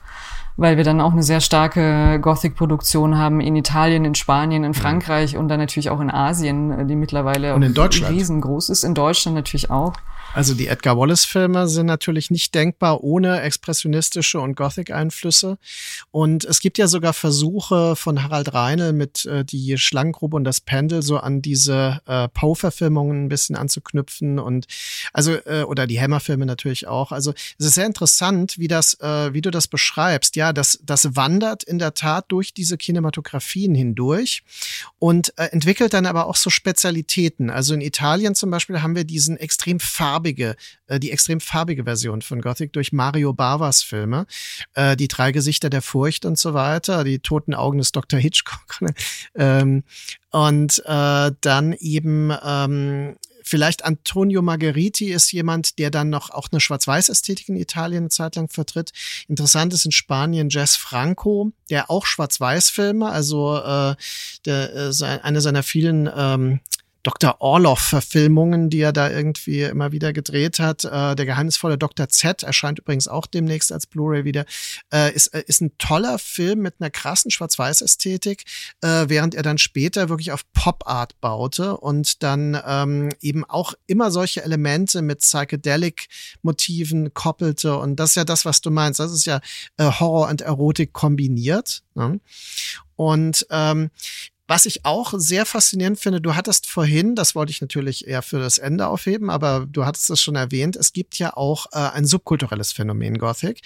S2: weil wir dann auch eine sehr starke Gothic-Produktion haben in Italien, in Spanien, in mhm. Frankreich und dann natürlich auch in Asien, die mittlerweile
S1: und in Deutschland.
S2: riesengroß ist. In Deutschland natürlich auch.
S1: Also die Edgar Wallace-Filme sind natürlich nicht denkbar ohne expressionistische und Gothic-Einflüsse. Und es gibt ja sogar Versuche von Harald Reinl mit äh, die Schlangengrube und das Pendel so an diese äh, Poe-Verfilmungen ein bisschen anzuknüpfen und also äh, oder die Hammer-Filme natürlich auch. Also es ist sehr interessant, wie das, äh, wie du das beschreibst. Ja, das das wandert in der Tat durch diese Kinematografien hindurch und äh, entwickelt dann aber auch so Spezialitäten. Also in Italien zum Beispiel haben wir diesen extrem farbigen farbige, äh, die extrem farbige Version von Gothic durch Mario Bavas Filme. Äh, die drei Gesichter der Furcht und so weiter, die toten Augen des Dr. Hitchcock. ähm, und äh, dann eben ähm, Vielleicht Antonio Margheriti ist jemand, der dann noch auch eine Schwarz-Weiß-Ästhetik in Italien eine Zeit lang vertritt. Interessant ist in Spanien Jess Franco, der auch Schwarz-Weiß-Filme, also äh, der, äh, eine seiner vielen ähm, Dr. Orloff-Verfilmungen, die er da irgendwie immer wieder gedreht hat. Äh, der geheimnisvolle Dr. Z erscheint übrigens auch demnächst als Blu-ray wieder. Äh, ist, äh, ist ein toller Film mit einer krassen Schwarz-Weiß-Ästhetik, äh, während er dann später wirklich auf Pop-Art baute und dann ähm, eben auch immer solche Elemente mit Psychedelic-Motiven koppelte. Und das ist ja das, was du meinst. Das ist ja äh, Horror und Erotik kombiniert. Ne? Und ähm, was ich auch sehr faszinierend finde, du hattest vorhin, das wollte ich natürlich eher für das Ende aufheben, aber du hattest es schon erwähnt, es gibt ja auch äh, ein subkulturelles Phänomen Gothic.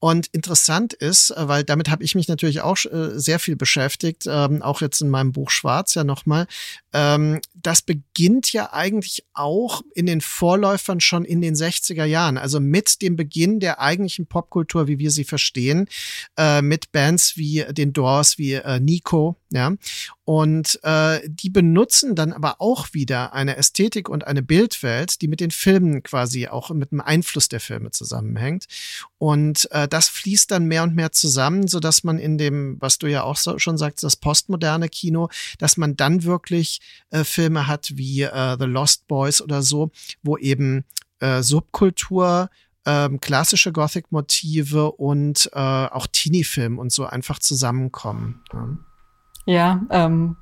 S1: Und interessant ist, äh, weil damit habe ich mich natürlich auch äh, sehr viel beschäftigt, ähm, auch jetzt in meinem Buch Schwarz ja nochmal, ähm, das beginnt ja eigentlich auch in den Vorläufern schon in den 60er Jahren, also mit dem Beginn der eigentlichen Popkultur, wie wir sie verstehen, äh, mit Bands wie den Doors, wie äh, Nico, ja. Und äh, die benutzen dann aber auch wieder eine Ästhetik und eine Bildwelt, die mit den Filmen quasi auch mit dem Einfluss der Filme zusammenhängt. Und äh, das fließt dann mehr und mehr zusammen, so dass man in dem, was du ja auch so, schon sagst, das postmoderne Kino, dass man dann wirklich äh, Filme hat wie äh, The Lost Boys oder so, wo eben äh, Subkultur ähm, klassische Gothic-Motive und äh, auch Teenie-Film und so einfach zusammenkommen. Ja.
S2: Ja, ähm,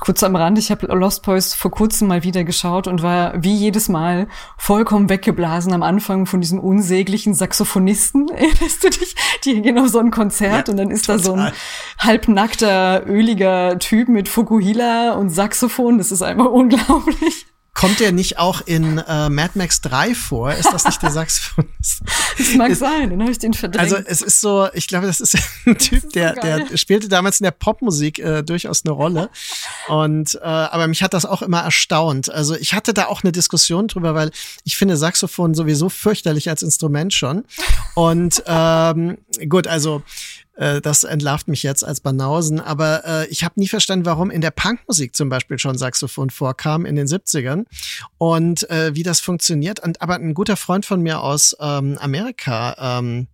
S2: kurz am Rand, ich habe Lost Boys vor kurzem mal wieder geschaut und war wie jedes Mal vollkommen weggeblasen am Anfang von diesem unsäglichen Saxophonisten. Erinnerst du dich? Die gehen auf so ein Konzert ja, und dann ist total. da so ein halbnackter, öliger Typ mit Fukuhila und Saxophon. Das ist einfach unglaublich.
S1: Kommt der nicht auch in äh, Mad Max 3 vor? Ist das nicht der Saxophonist?
S2: das mag sein, dann habe ich den verdrängt.
S1: Also es ist so, ich glaube, das ist ein Typ, ist der, so der spielte damals in der Popmusik äh, durchaus eine Rolle. Und äh, aber mich hat das auch immer erstaunt. Also ich hatte da auch eine Diskussion drüber, weil ich finde Saxophon sowieso fürchterlich als Instrument schon. Und ähm, gut, also äh, das entlarvt mich jetzt als Banausen, aber äh, ich habe nie verstanden, warum in der Punkmusik zum Beispiel schon Saxophon vorkam in den 70ern und äh, wie das funktioniert. Und, aber ein guter Freund von mir aus ähm, Amerika, ähm,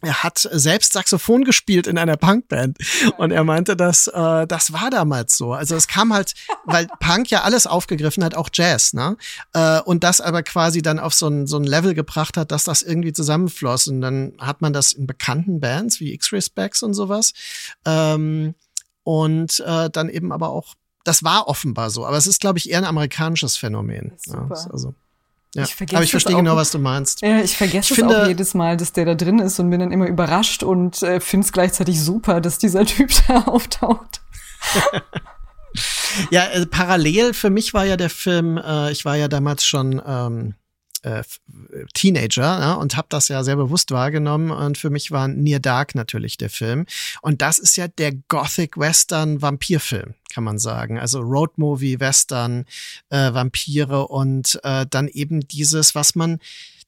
S1: er hat selbst Saxophon gespielt in einer Punkband und er meinte, dass äh, das war damals so. Also es kam halt, weil Punk ja alles aufgegriffen hat, auch Jazz, ne? Äh, und das aber quasi dann auf so ein, so ein Level gebracht hat, dass das irgendwie zusammenfloss. Und dann hat man das in bekannten Bands wie X-Ray Specs und sowas. Ähm, und äh, dann eben aber auch, das war offenbar so, aber es ist, glaube ich, eher ein amerikanisches Phänomen.
S2: Super. Ja,
S1: also. Ja, ich aber ich verstehe genau, was du meinst.
S2: Ja, ich vergesse ich es auch jedes Mal, dass der da drin ist und bin dann immer überrascht und äh, finde es gleichzeitig super, dass dieser Typ da auftaucht.
S1: ja, äh, parallel für mich war ja der Film, äh, ich war ja damals schon ähm, äh, Teenager ja, und habe das ja sehr bewusst wahrgenommen und für mich war Near Dark natürlich der Film. Und das ist ja der Gothic Western Vampirfilm kann man sagen. Also Roadmovie Western äh, Vampire und äh, dann eben dieses was man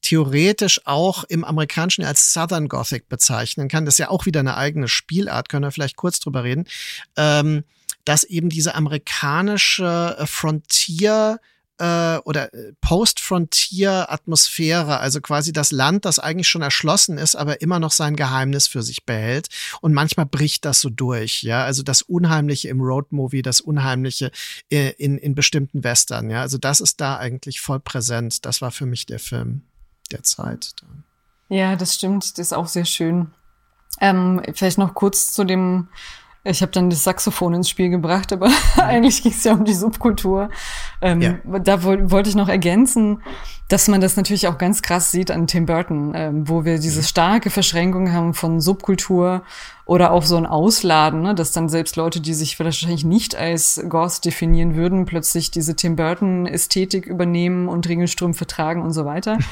S1: theoretisch auch im Amerikanischen als Southern Gothic bezeichnen kann. Das ist ja auch wieder eine eigene Spielart, können wir vielleicht kurz drüber reden, ähm, dass eben diese amerikanische äh, Frontier äh, oder äh, Post-Frontier-Atmosphäre, also quasi das Land, das eigentlich schon erschlossen ist, aber immer noch sein Geheimnis für sich behält. Und manchmal bricht das so durch, ja. Also das Unheimliche im Roadmovie, das Unheimliche in, in, in bestimmten Western, ja. Also das ist da eigentlich voll präsent. Das war für mich der Film der Zeit.
S2: Ja, das stimmt. Das ist auch sehr schön. Ähm, vielleicht noch kurz zu dem ich habe dann das Saxophon ins Spiel gebracht, aber eigentlich ging es ja um die Subkultur. Ähm, ja. Da wo, wollte ich noch ergänzen, dass man das natürlich auch ganz krass sieht an Tim Burton, ähm, wo wir diese mhm. starke Verschränkung haben von Subkultur oder auch so ein Ausladen, ne, dass dann selbst Leute, die sich wahrscheinlich nicht als Goth definieren würden, plötzlich diese Tim Burton-Ästhetik übernehmen und Ringelstrümpfe tragen und so weiter.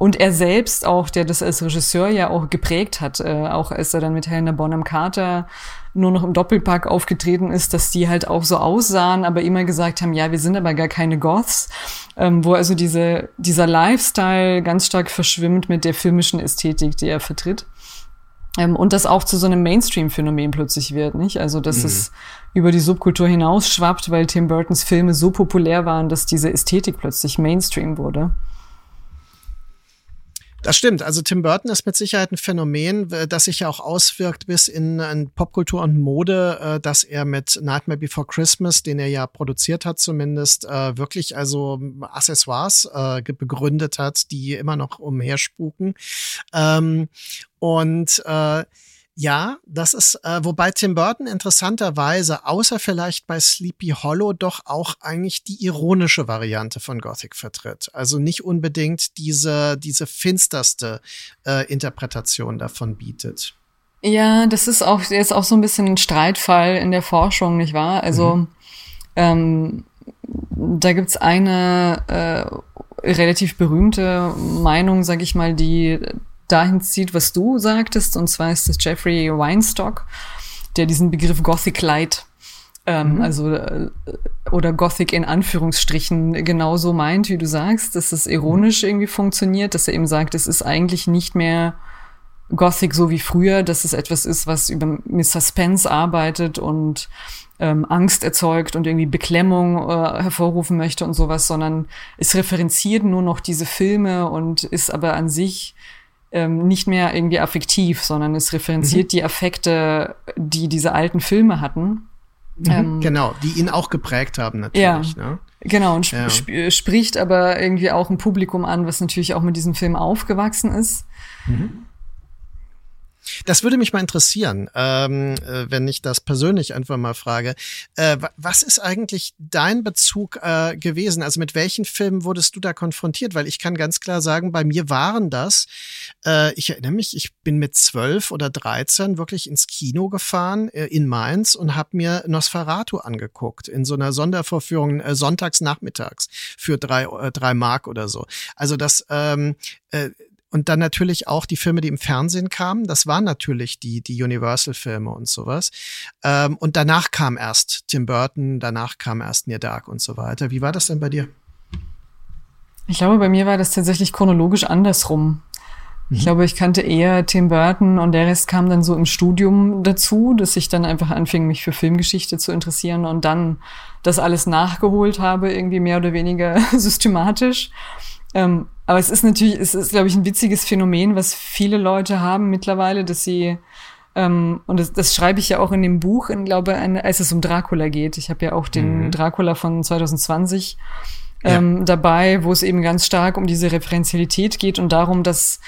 S2: Und er selbst auch, der das als Regisseur ja auch geprägt hat, äh, auch als er dann mit Helena Bonham Carter nur noch im Doppelpack aufgetreten ist, dass die halt auch so aussahen, aber immer gesagt haben, ja, wir sind aber gar keine Goths, ähm, wo also diese, dieser Lifestyle ganz stark verschwimmt mit der filmischen Ästhetik, die er vertritt. Ähm, und das auch zu so einem Mainstream-Phänomen plötzlich wird, nicht? Also, dass mhm. es über die Subkultur hinaus schwappt, weil Tim Burtons Filme so populär waren, dass diese Ästhetik plötzlich Mainstream wurde.
S1: Das stimmt. Also Tim Burton ist mit Sicherheit ein Phänomen, das sich ja auch auswirkt bis in, in Popkultur und Mode, äh, dass er mit Nightmare Before Christmas, den er ja produziert hat zumindest, äh, wirklich also Accessoires äh, begründet hat, die immer noch umherspuken. Ähm, und äh, ja, das ist, äh, wobei Tim Burton interessanterweise, außer vielleicht bei Sleepy Hollow, doch auch eigentlich die ironische Variante von Gothic vertritt. Also nicht unbedingt diese, diese finsterste äh, Interpretation davon bietet.
S2: Ja, das ist auch jetzt auch so ein bisschen ein Streitfall in der Forschung, nicht wahr? Also mhm. ähm, da gibt's eine äh, relativ berühmte Meinung, sag ich mal, die dahin zieht, was du sagtest, und zwar ist das Jeffrey Weinstock, der diesen Begriff Gothic Light ähm, mhm. also äh, oder Gothic in Anführungsstrichen genauso meint, wie du sagst, dass es ironisch irgendwie funktioniert, dass er eben sagt, es ist eigentlich nicht mehr Gothic so wie früher, dass es etwas ist, was über mit Suspense arbeitet und ähm, Angst erzeugt und irgendwie Beklemmung äh, hervorrufen möchte und sowas, sondern es referenziert nur noch diese Filme und ist aber an sich ähm, nicht mehr irgendwie affektiv, sondern es referenziert mhm. die Affekte, die diese alten Filme hatten
S1: Mhm. Ähm, genau, die ihn auch geprägt haben natürlich. Ja, ne?
S2: Genau, und sp ja. sp spricht aber irgendwie auch ein Publikum an, was natürlich auch mit diesem Film aufgewachsen ist. Mhm.
S1: Das würde mich mal interessieren, ähm, äh, wenn ich das persönlich einfach mal frage. Äh, was ist eigentlich dein Bezug äh, gewesen? Also mit welchen Filmen wurdest du da konfrontiert? Weil ich kann ganz klar sagen, bei mir waren das, äh, ich erinnere mich, ich bin mit zwölf oder dreizehn wirklich ins Kino gefahren äh, in Mainz und habe mir Nosferatu angeguckt in so einer Sondervorführung äh, sonntags nachmittags für drei, drei Mark oder so. Also das ähm, äh, und dann natürlich auch die Filme, die im Fernsehen kamen. Das waren natürlich die, die Universal-Filme und sowas. Ähm, und danach kam erst Tim Burton, danach kam erst Near Dark und so weiter. Wie war das denn bei dir?
S2: Ich glaube, bei mir war das tatsächlich chronologisch andersrum. Ich mhm. glaube, ich kannte eher Tim Burton und der Rest kam dann so im Studium dazu, dass ich dann einfach anfing, mich für Filmgeschichte zu interessieren und dann das alles nachgeholt habe, irgendwie mehr oder weniger systematisch. Ähm, aber es ist natürlich, es ist, glaube ich, ein witziges Phänomen, was viele Leute haben mittlerweile, dass sie ähm, und das, das schreibe ich ja auch in dem Buch, in, glaube ich, als es um Dracula geht. Ich habe ja auch den mhm. Dracula von 2020 ähm, ja. dabei, wo es eben ganz stark um diese Referenzialität geht und darum, dass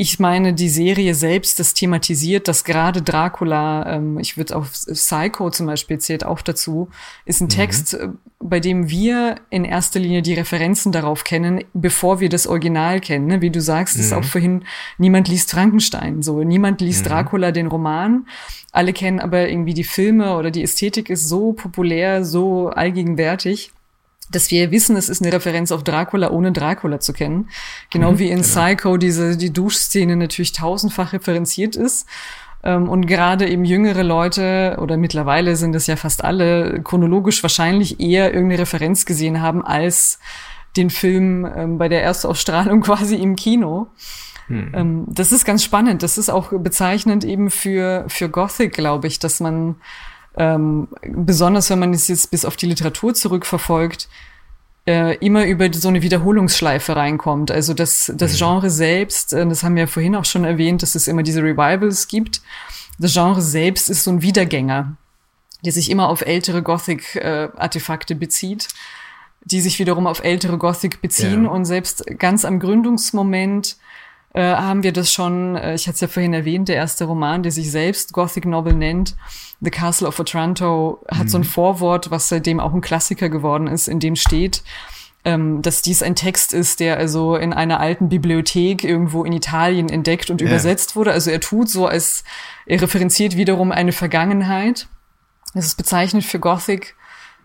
S2: ich meine, die Serie selbst das thematisiert, dass gerade Dracula, ähm, ich würde auch Psycho zum Beispiel zählt auch dazu, ist ein mhm. Text, äh, bei dem wir in erster Linie die Referenzen darauf kennen, bevor wir das Original kennen. Ne? Wie du sagst, mhm. ist auch vorhin, niemand liest Frankenstein, so niemand liest mhm. Dracula den Roman. Alle kennen aber irgendwie die Filme oder die Ästhetik ist so populär, so allgegenwärtig dass wir wissen, es ist eine Referenz auf Dracula, ohne Dracula zu kennen. Genau mhm, wie in genau. Psycho diese, die Duschszene natürlich tausendfach referenziert ist. Ähm, und gerade eben jüngere Leute, oder mittlerweile sind es ja fast alle, chronologisch wahrscheinlich eher irgendeine Referenz gesehen haben als den Film ähm, bei der Erstausstrahlung quasi im Kino. Hm. Ähm, das ist ganz spannend. Das ist auch bezeichnend eben für, für Gothic, glaube ich, dass man ähm, besonders wenn man es jetzt bis auf die Literatur zurückverfolgt, äh, immer über so eine Wiederholungsschleife reinkommt. Also das, das mhm. Genre selbst, äh, das haben wir ja vorhin auch schon erwähnt, dass es immer diese Revivals gibt. Das Genre selbst ist so ein Wiedergänger, der sich immer auf ältere Gothic-Artefakte äh, bezieht, die sich wiederum auf ältere Gothic beziehen ja. und selbst ganz am Gründungsmoment äh, haben wir das schon, äh, ich hatte es ja vorhin erwähnt, der erste Roman, der sich selbst Gothic Novel nennt, The Castle of Otranto, hat mhm. so ein mhm. Vorwort, was seitdem auch ein Klassiker geworden ist, in dem steht, ähm, dass dies ein Text ist, der also in einer alten Bibliothek irgendwo in Italien entdeckt und yeah. übersetzt wurde. Also er tut so, als er referenziert wiederum eine Vergangenheit. Das ist bezeichnet für Gothic,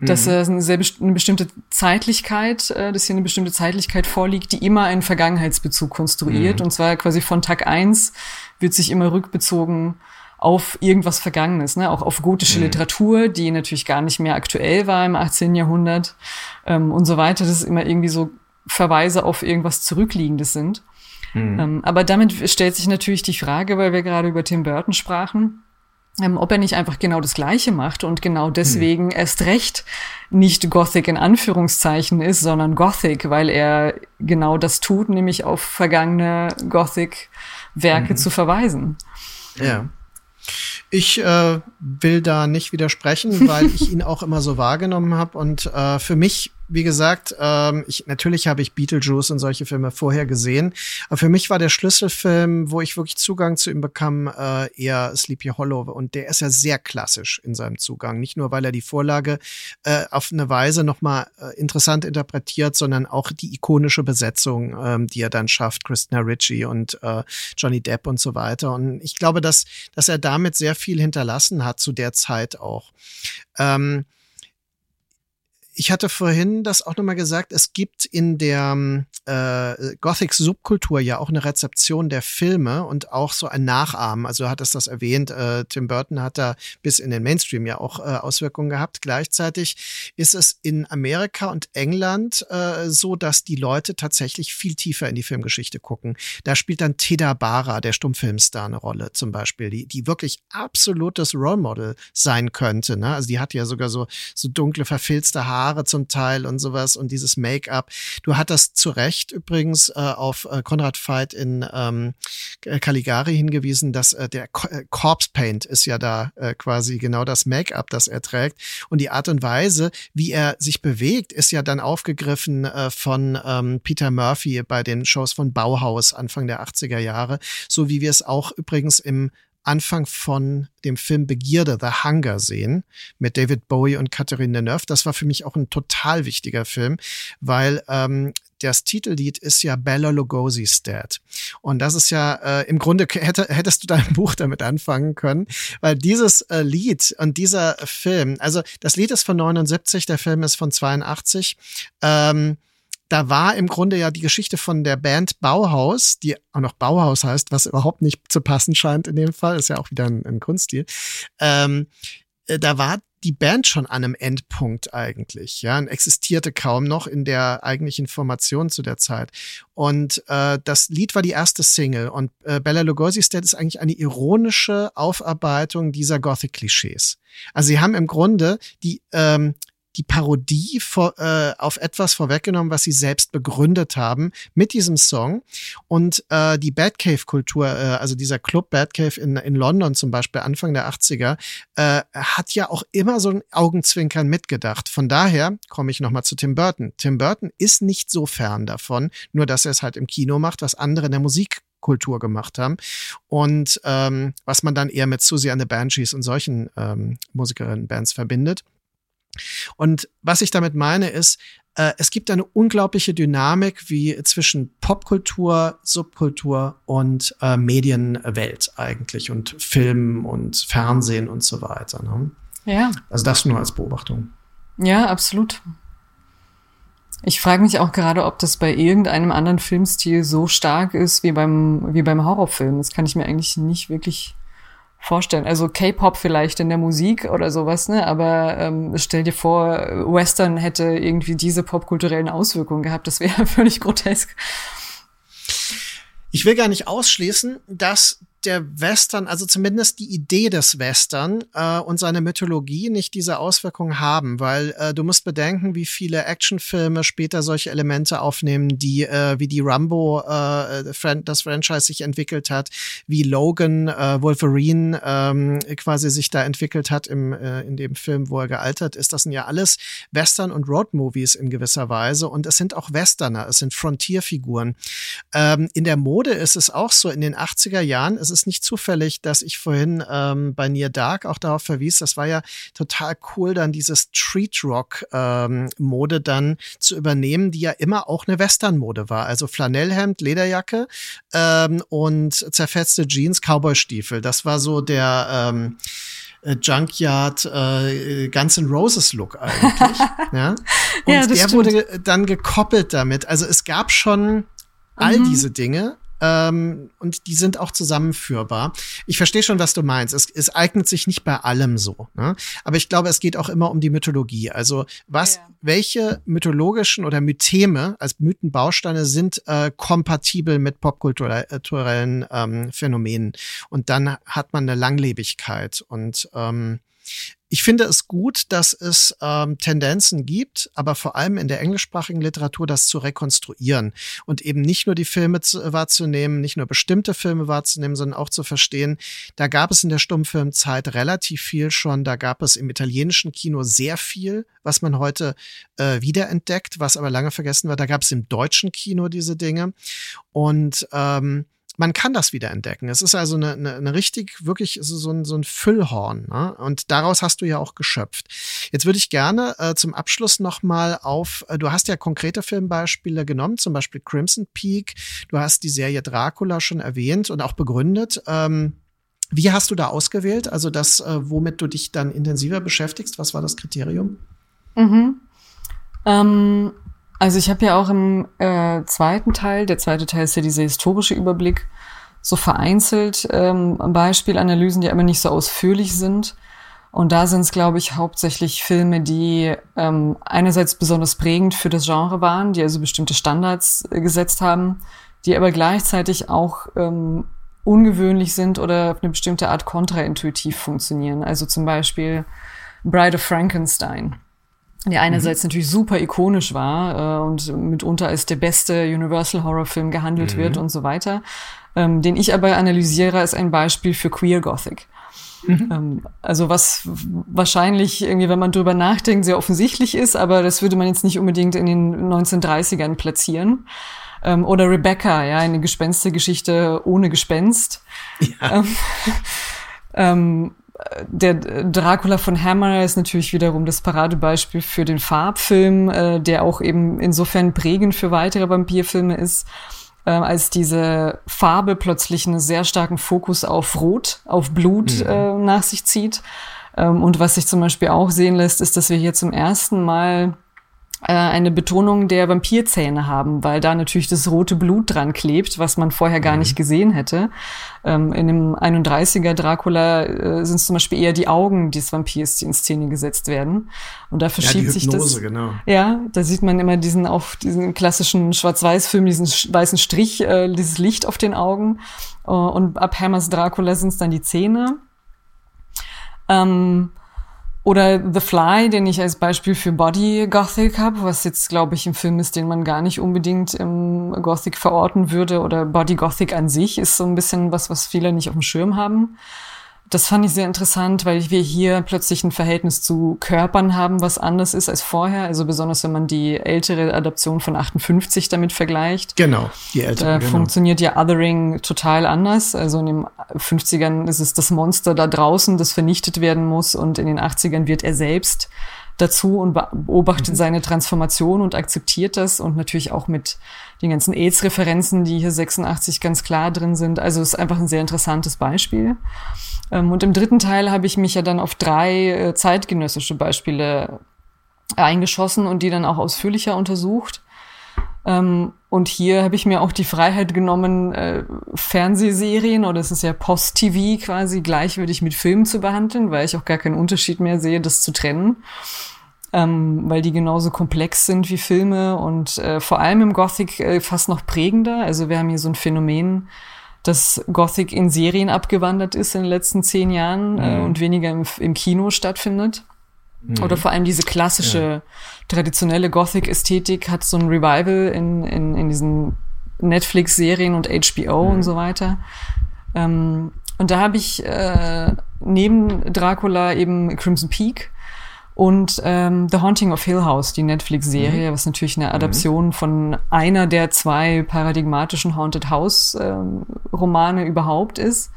S2: dass mhm. eine, sehr, eine bestimmte Zeitlichkeit, äh, dass hier eine bestimmte Zeitlichkeit vorliegt, die immer einen Vergangenheitsbezug konstruiert. Mhm. Und zwar quasi von Tag eins wird sich immer rückbezogen auf irgendwas Vergangenes, ne? auch auf gotische mhm. Literatur, die natürlich gar nicht mehr aktuell war im 18. Jahrhundert ähm, und so weiter. Das ist immer irgendwie so Verweise auf irgendwas Zurückliegendes sind. Mhm. Ähm, aber damit stellt sich natürlich die Frage, weil wir gerade über Tim Burton sprachen, ähm, ob er nicht einfach genau das Gleiche macht und genau deswegen hm. erst recht nicht Gothic in Anführungszeichen ist, sondern Gothic, weil er genau das tut, nämlich auf vergangene Gothic-Werke mhm. zu verweisen.
S1: Ja. Ich äh, will da nicht widersprechen, weil ich ihn auch immer so wahrgenommen habe. Und äh, für mich wie gesagt, ähm, ich, natürlich habe ich Beetlejuice und solche Filme vorher gesehen. Aber für mich war der Schlüsselfilm, wo ich wirklich Zugang zu ihm bekam, äh, eher Sleepy Hollow. Und der ist ja sehr klassisch in seinem Zugang. Nicht nur, weil er die Vorlage äh, auf eine Weise nochmal äh, interessant interpretiert, sondern auch die ikonische Besetzung, ähm, die er dann schafft. Christina Ritchie und äh, Johnny Depp und so weiter. Und ich glaube, dass, dass er damit sehr viel hinterlassen hat zu der Zeit auch. Ähm, ich hatte vorhin das auch nochmal gesagt, es gibt in der äh, Gothic-Subkultur ja auch eine Rezeption der Filme und auch so ein Nachahmen. Also du hattest das erwähnt, äh, Tim Burton hat da bis in den Mainstream ja auch äh, Auswirkungen gehabt. Gleichzeitig ist es in Amerika und England äh, so, dass die Leute tatsächlich viel tiefer in die Filmgeschichte gucken. Da spielt dann Teda Bara, der Stummfilmstar, eine Rolle zum Beispiel, die, die wirklich absolutes Role Model sein könnte. Ne? Also die hat ja sogar so, so dunkle, verfilzte Haare Haare zum Teil und sowas und dieses Make-up. Du hattest zu Recht übrigens äh, auf äh, Konrad Veit in ähm, Caligari hingewiesen, dass äh, der äh, Corpse Paint ist ja da äh, quasi genau das Make-up, das er trägt. Und die Art und Weise, wie er sich bewegt, ist ja dann aufgegriffen äh, von ähm, Peter Murphy bei den Shows von Bauhaus Anfang der 80er Jahre, so wie wir es auch übrigens im Anfang von dem Film Begierde, The Hunger sehen, mit David Bowie und Catherine Deneuve. Das war für mich auch ein total wichtiger Film, weil ähm, das Titellied ist ja Bella Lugosi's Dad. Und das ist ja, äh, im Grunde hätte, hättest du dein Buch damit anfangen können, weil dieses äh, Lied und dieser Film, also das Lied ist von 79, der Film ist von 82, ähm, da war im Grunde ja die Geschichte von der Band Bauhaus, die auch noch Bauhaus heißt, was überhaupt nicht zu passen scheint in dem Fall, ist ja auch wieder ein, ein Kunststil. Ähm, äh, da war die Band schon an einem Endpunkt eigentlich, ja, und existierte kaum noch in der eigentlichen Formation zu der Zeit. Und äh, das Lied war die erste Single und äh, Bella Lugosi's Dead ist eigentlich eine ironische Aufarbeitung dieser Gothic-Klischees. Also sie haben im Grunde die ähm, die Parodie vor, äh, auf etwas vorweggenommen, was sie selbst begründet haben mit diesem Song. Und äh, die Batcave-Kultur, äh, also dieser Club Batcave in, in London zum Beispiel, Anfang der 80er, äh, hat ja auch immer so ein Augenzwinkern mitgedacht. Von daher komme ich nochmal zu Tim Burton. Tim Burton ist nicht so fern davon, nur dass er es halt im Kino macht, was andere in der Musik Kultur gemacht haben. Und ähm, was man dann eher mit Susie and the Banshees und solchen ähm, Musikerinnen-Bands verbindet. Und was ich damit meine ist, äh, es gibt eine unglaubliche Dynamik wie zwischen Popkultur, Subkultur und äh, Medienwelt eigentlich und Film und Fernsehen und so weiter. Ne?
S2: Ja.
S1: Also das nur als Beobachtung.
S2: Ja, absolut. Ich frage mich auch gerade, ob das bei irgendeinem anderen Filmstil so stark ist wie beim, wie beim Horrorfilm. Das kann ich mir eigentlich nicht wirklich vorstellen. Also K-Pop vielleicht in der Musik oder sowas, ne? Aber ähm, stell dir vor, Western hätte irgendwie diese popkulturellen Auswirkungen gehabt. Das wäre völlig grotesk.
S1: Ich will gar nicht ausschließen, dass der Western, also zumindest die Idee des Western äh, und seine Mythologie nicht diese Auswirkungen haben, weil äh, du musst bedenken, wie viele Actionfilme später solche Elemente aufnehmen, die äh, wie die Rambo äh, das Franchise sich entwickelt hat, wie Logan äh, Wolverine ähm, quasi sich da entwickelt hat im äh, in dem Film, wo er gealtert ist. Das sind ja alles Western und Road-Movies in gewisser Weise und es sind auch Westerner, es sind Frontierfiguren. Ähm, in der Mode ist es auch so, in den 80er Jahren ist es ist nicht zufällig, dass ich vorhin ähm, bei Near Dark auch darauf verwies. Das war ja total cool, dann diese Street Rock ähm, Mode dann zu übernehmen, die ja immer auch eine Western-Mode war. Also Flanellhemd, Lederjacke ähm, und zerfetzte Jeans, Cowboy-Stiefel. Das war so der ähm, äh, Junkyard äh, Guns N' Roses Look eigentlich. ja? Und ja, der stimmt. wurde dann gekoppelt damit. Also es gab schon all mhm. diese Dinge, ähm, und die sind auch zusammenführbar. Ich verstehe schon, was du meinst. Es, es eignet sich nicht bei allem so. Ne? Aber ich glaube, es geht auch immer um die Mythologie. Also was, ja. welche mythologischen oder Mytheme als Mythenbausteine sind äh, kompatibel mit popkulturellen ähm, Phänomenen? Und dann hat man eine Langlebigkeit. Und ähm, Ich finde es gut, dass es ähm, Tendenzen gibt, aber vor allem in der englischsprachigen Literatur das zu rekonstruieren und eben nicht nur die Filme zu, wahrzunehmen, nicht nur bestimmte Filme wahrzunehmen, sondern auch zu verstehen, da gab es in der Stummfilmzeit relativ viel schon, da gab es im italienischen Kino sehr viel, was man heute äh, wiederentdeckt, was aber lange vergessen war. Da gab es im deutschen Kino diese Dinge. Und ähm, man kann das wieder entdecken. Es ist also eine, eine, eine richtig, wirklich so ein, so ein Füllhorn. Ne? Und daraus hast du ja auch geschöpft. Jetzt würde ich gerne äh, zum Abschluss nochmal auf, äh, du hast ja konkrete Filmbeispiele genommen, zum Beispiel Crimson Peak. Du hast die Serie Dracula schon erwähnt und auch begründet. Ähm, wie hast du da ausgewählt? Also das, äh, womit du dich dann intensiver beschäftigst, was war das Kriterium?
S2: Mhm. Ähm also ich habe ja auch im äh, zweiten Teil, der zweite Teil ist ja dieser historische Überblick, so vereinzelt ähm, Beispielanalysen, die aber nicht so ausführlich sind. Und da sind es, glaube ich, hauptsächlich Filme, die ähm, einerseits besonders prägend für das Genre waren, die also bestimmte Standards äh, gesetzt haben, die aber gleichzeitig auch ähm, ungewöhnlich sind oder auf eine bestimmte Art kontraintuitiv funktionieren. Also zum Beispiel Bride of Frankenstein der einerseits mhm. natürlich super ikonisch war äh, und mitunter als der beste Universal Horror Film gehandelt mhm. wird und so weiter, ähm, den ich aber analysiere als ein Beispiel für Queer Gothic. Mhm. Ähm, also was wahrscheinlich irgendwie, wenn man drüber nachdenkt, sehr offensichtlich ist, aber das würde man jetzt nicht unbedingt in den 1930ern platzieren. Ähm, oder Rebecca, ja, eine Gespenstergeschichte ohne Gespenst. Ja. Ähm, ähm der Dracula von Hammer ist natürlich wiederum das Paradebeispiel für den Farbfilm, äh, der auch eben insofern prägend für weitere Vampirfilme ist, äh, als diese Farbe plötzlich einen sehr starken Fokus auf Rot, auf Blut mhm. äh, nach sich zieht. Ähm, und was sich zum Beispiel auch sehen lässt, ist, dass wir hier zum ersten Mal eine Betonung der Vampirzähne haben, weil da natürlich das rote Blut dran klebt, was man vorher gar mhm. nicht gesehen hätte. Ähm, in dem 31er Dracula äh, sind es zum Beispiel eher die Augen des Vampirs, die in Szene gesetzt werden. Und da verschiebt ja, sich das. Genau. Ja, da sieht man immer diesen auf diesen klassischen Schwarz-Weiß-Film, diesen weißen Strich, äh, dieses Licht auf den Augen. Uh, und ab Hammers Dracula sind es dann die Zähne. Ähm, oder The Fly, den ich als Beispiel für Body Gothic habe, was jetzt, glaube ich, ein Film ist, den man gar nicht unbedingt im Gothic verorten würde. Oder Body Gothic an sich ist so ein bisschen was, was viele nicht auf dem Schirm haben. Das fand ich sehr interessant, weil wir hier plötzlich ein Verhältnis zu Körpern haben, was anders ist als vorher. Also besonders, wenn man die ältere Adaption von 58 damit vergleicht.
S1: Genau, die ältere.
S2: Da genau. funktioniert ja Othering total anders. Also in den 50ern ist es das Monster da draußen, das vernichtet werden muss. Und in den 80ern wird er selbst dazu und beobachtet mhm. seine Transformation und akzeptiert das und natürlich auch mit den ganzen AIDS-Referenzen, die hier 86 ganz klar drin sind. Also ist einfach ein sehr interessantes Beispiel. Ähm, und im dritten Teil habe ich mich ja dann auf drei äh, zeitgenössische Beispiele eingeschossen und die dann auch ausführlicher untersucht. Ähm, und hier habe ich mir auch die Freiheit genommen, äh, Fernsehserien oder es ist ja Post-TV quasi gleichwürdig mit Filmen zu behandeln, weil ich auch gar keinen Unterschied mehr sehe, das zu trennen. Ähm, weil die genauso komplex sind wie Filme und äh, vor allem im Gothic äh, fast noch prägender. Also wir haben hier so ein Phänomen, dass Gothic in Serien abgewandert ist in den letzten zehn Jahren äh, mhm. und weniger im, im Kino stattfindet. Mhm. Oder vor allem diese klassische, ja. traditionelle Gothic-Ästhetik hat so ein Revival in, in, in diesen Netflix-Serien und HBO mhm. und so weiter. Ähm, und da habe ich äh, neben Dracula eben Crimson Peak und ähm, The Haunting of Hill House, die Netflix-Serie, mhm. was natürlich eine Adaption mhm. von einer der zwei paradigmatischen Haunted House-Romane ähm, überhaupt ist.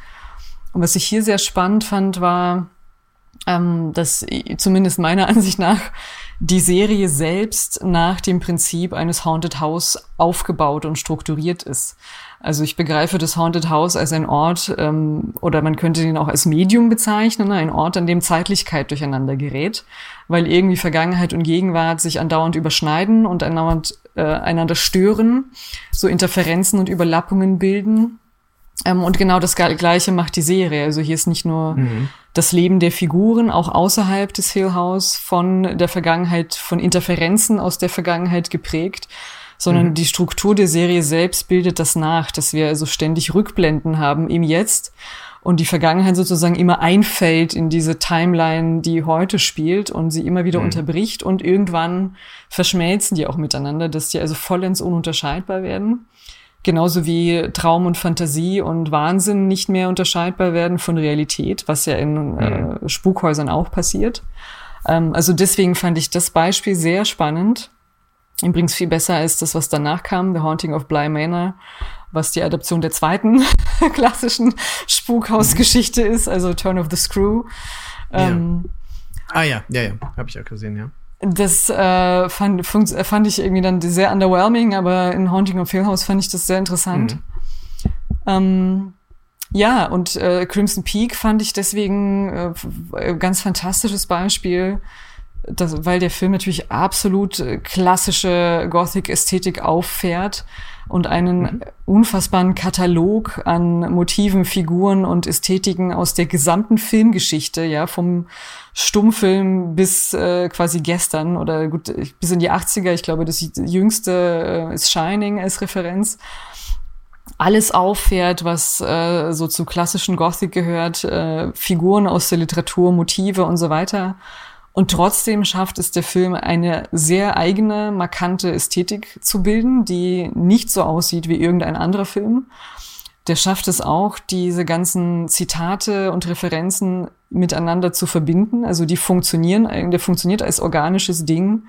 S2: Und was ich hier sehr spannend fand, war, ähm, dass zumindest meiner Ansicht nach die Serie selbst nach dem Prinzip eines Haunted House aufgebaut und strukturiert ist. Also ich begreife das Haunted House als ein Ort, ähm, oder man könnte ihn auch als Medium bezeichnen, ne? ein Ort, an dem Zeitlichkeit durcheinander gerät, weil irgendwie Vergangenheit und Gegenwart sich andauernd überschneiden und andauernd äh, einander stören, so Interferenzen und Überlappungen bilden. Ähm, und genau das Gleiche macht die Serie. Also hier ist nicht nur mhm. Das Leben der Figuren, auch außerhalb des Hill House von der Vergangenheit, von Interferenzen aus der Vergangenheit geprägt, sondern mhm. die Struktur der Serie selbst bildet das nach, dass wir also ständig Rückblenden haben im Jetzt und die Vergangenheit sozusagen immer einfällt in diese Timeline, die heute spielt und sie immer wieder mhm. unterbricht und irgendwann verschmelzen die auch miteinander, dass die also vollends ununterscheidbar werden. Genauso wie Traum und Fantasie und Wahnsinn nicht mehr unterscheidbar werden von Realität, was ja in äh, mhm. Spukhäusern auch passiert. Ähm, also deswegen fand ich das Beispiel sehr spannend. Übrigens viel besser als das, was danach kam, The Haunting of Bly Manor, was die Adaption der zweiten klassischen Spukhausgeschichte ist, also Turn of the Screw.
S1: Ähm, Ah ja, ja, ja, habe ich auch gesehen, ja.
S2: Das äh, fand, fand ich irgendwie dann sehr underwhelming, aber in Haunting of Hill House fand ich das sehr interessant. Mhm. Ähm, ja, und äh, Crimson Peak fand ich deswegen äh, ganz fantastisches Beispiel, das, weil der Film natürlich absolut äh, klassische Gothic-Ästhetik auffährt und einen mhm. unfassbaren Katalog an Motiven, Figuren und Ästhetiken aus der gesamten Filmgeschichte, ja, vom Stummfilm bis äh, quasi gestern oder gut, bis in die 80er. Ich glaube, das jüngste äh, ist Shining als Referenz. Alles auffährt, was äh, so zu klassischen Gothic gehört, äh, Figuren aus der Literatur, Motive und so weiter und trotzdem schafft es der Film, eine sehr eigene, markante Ästhetik zu bilden, die nicht so aussieht wie irgendein anderer Film. Der schafft es auch, diese ganzen Zitate und Referenzen miteinander zu verbinden. Also die funktionieren, der funktioniert als organisches Ding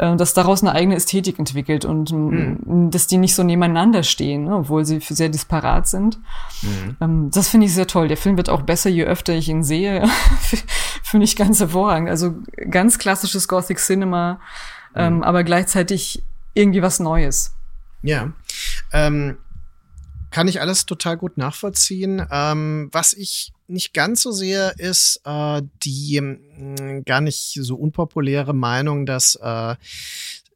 S2: äh, dass daraus eine eigene Ästhetik entwickelt und mhm. dass die nicht so nebeneinander stehen, ne, obwohl sie sehr disparat sind. Mhm. Ähm, das finde ich sehr toll. Der Film wird auch besser, je öfter ich ihn sehe. finde ich ganz hervorragend. Also ganz klassisches Gothic Cinema, ähm, mhm. aber gleichzeitig irgendwie was Neues.
S1: Ja. Ähm kann ich alles total gut nachvollziehen. Ähm, was ich nicht ganz so sehr ist äh, die mh, hm, gar nicht so unpopuläre Meinung, dass äh,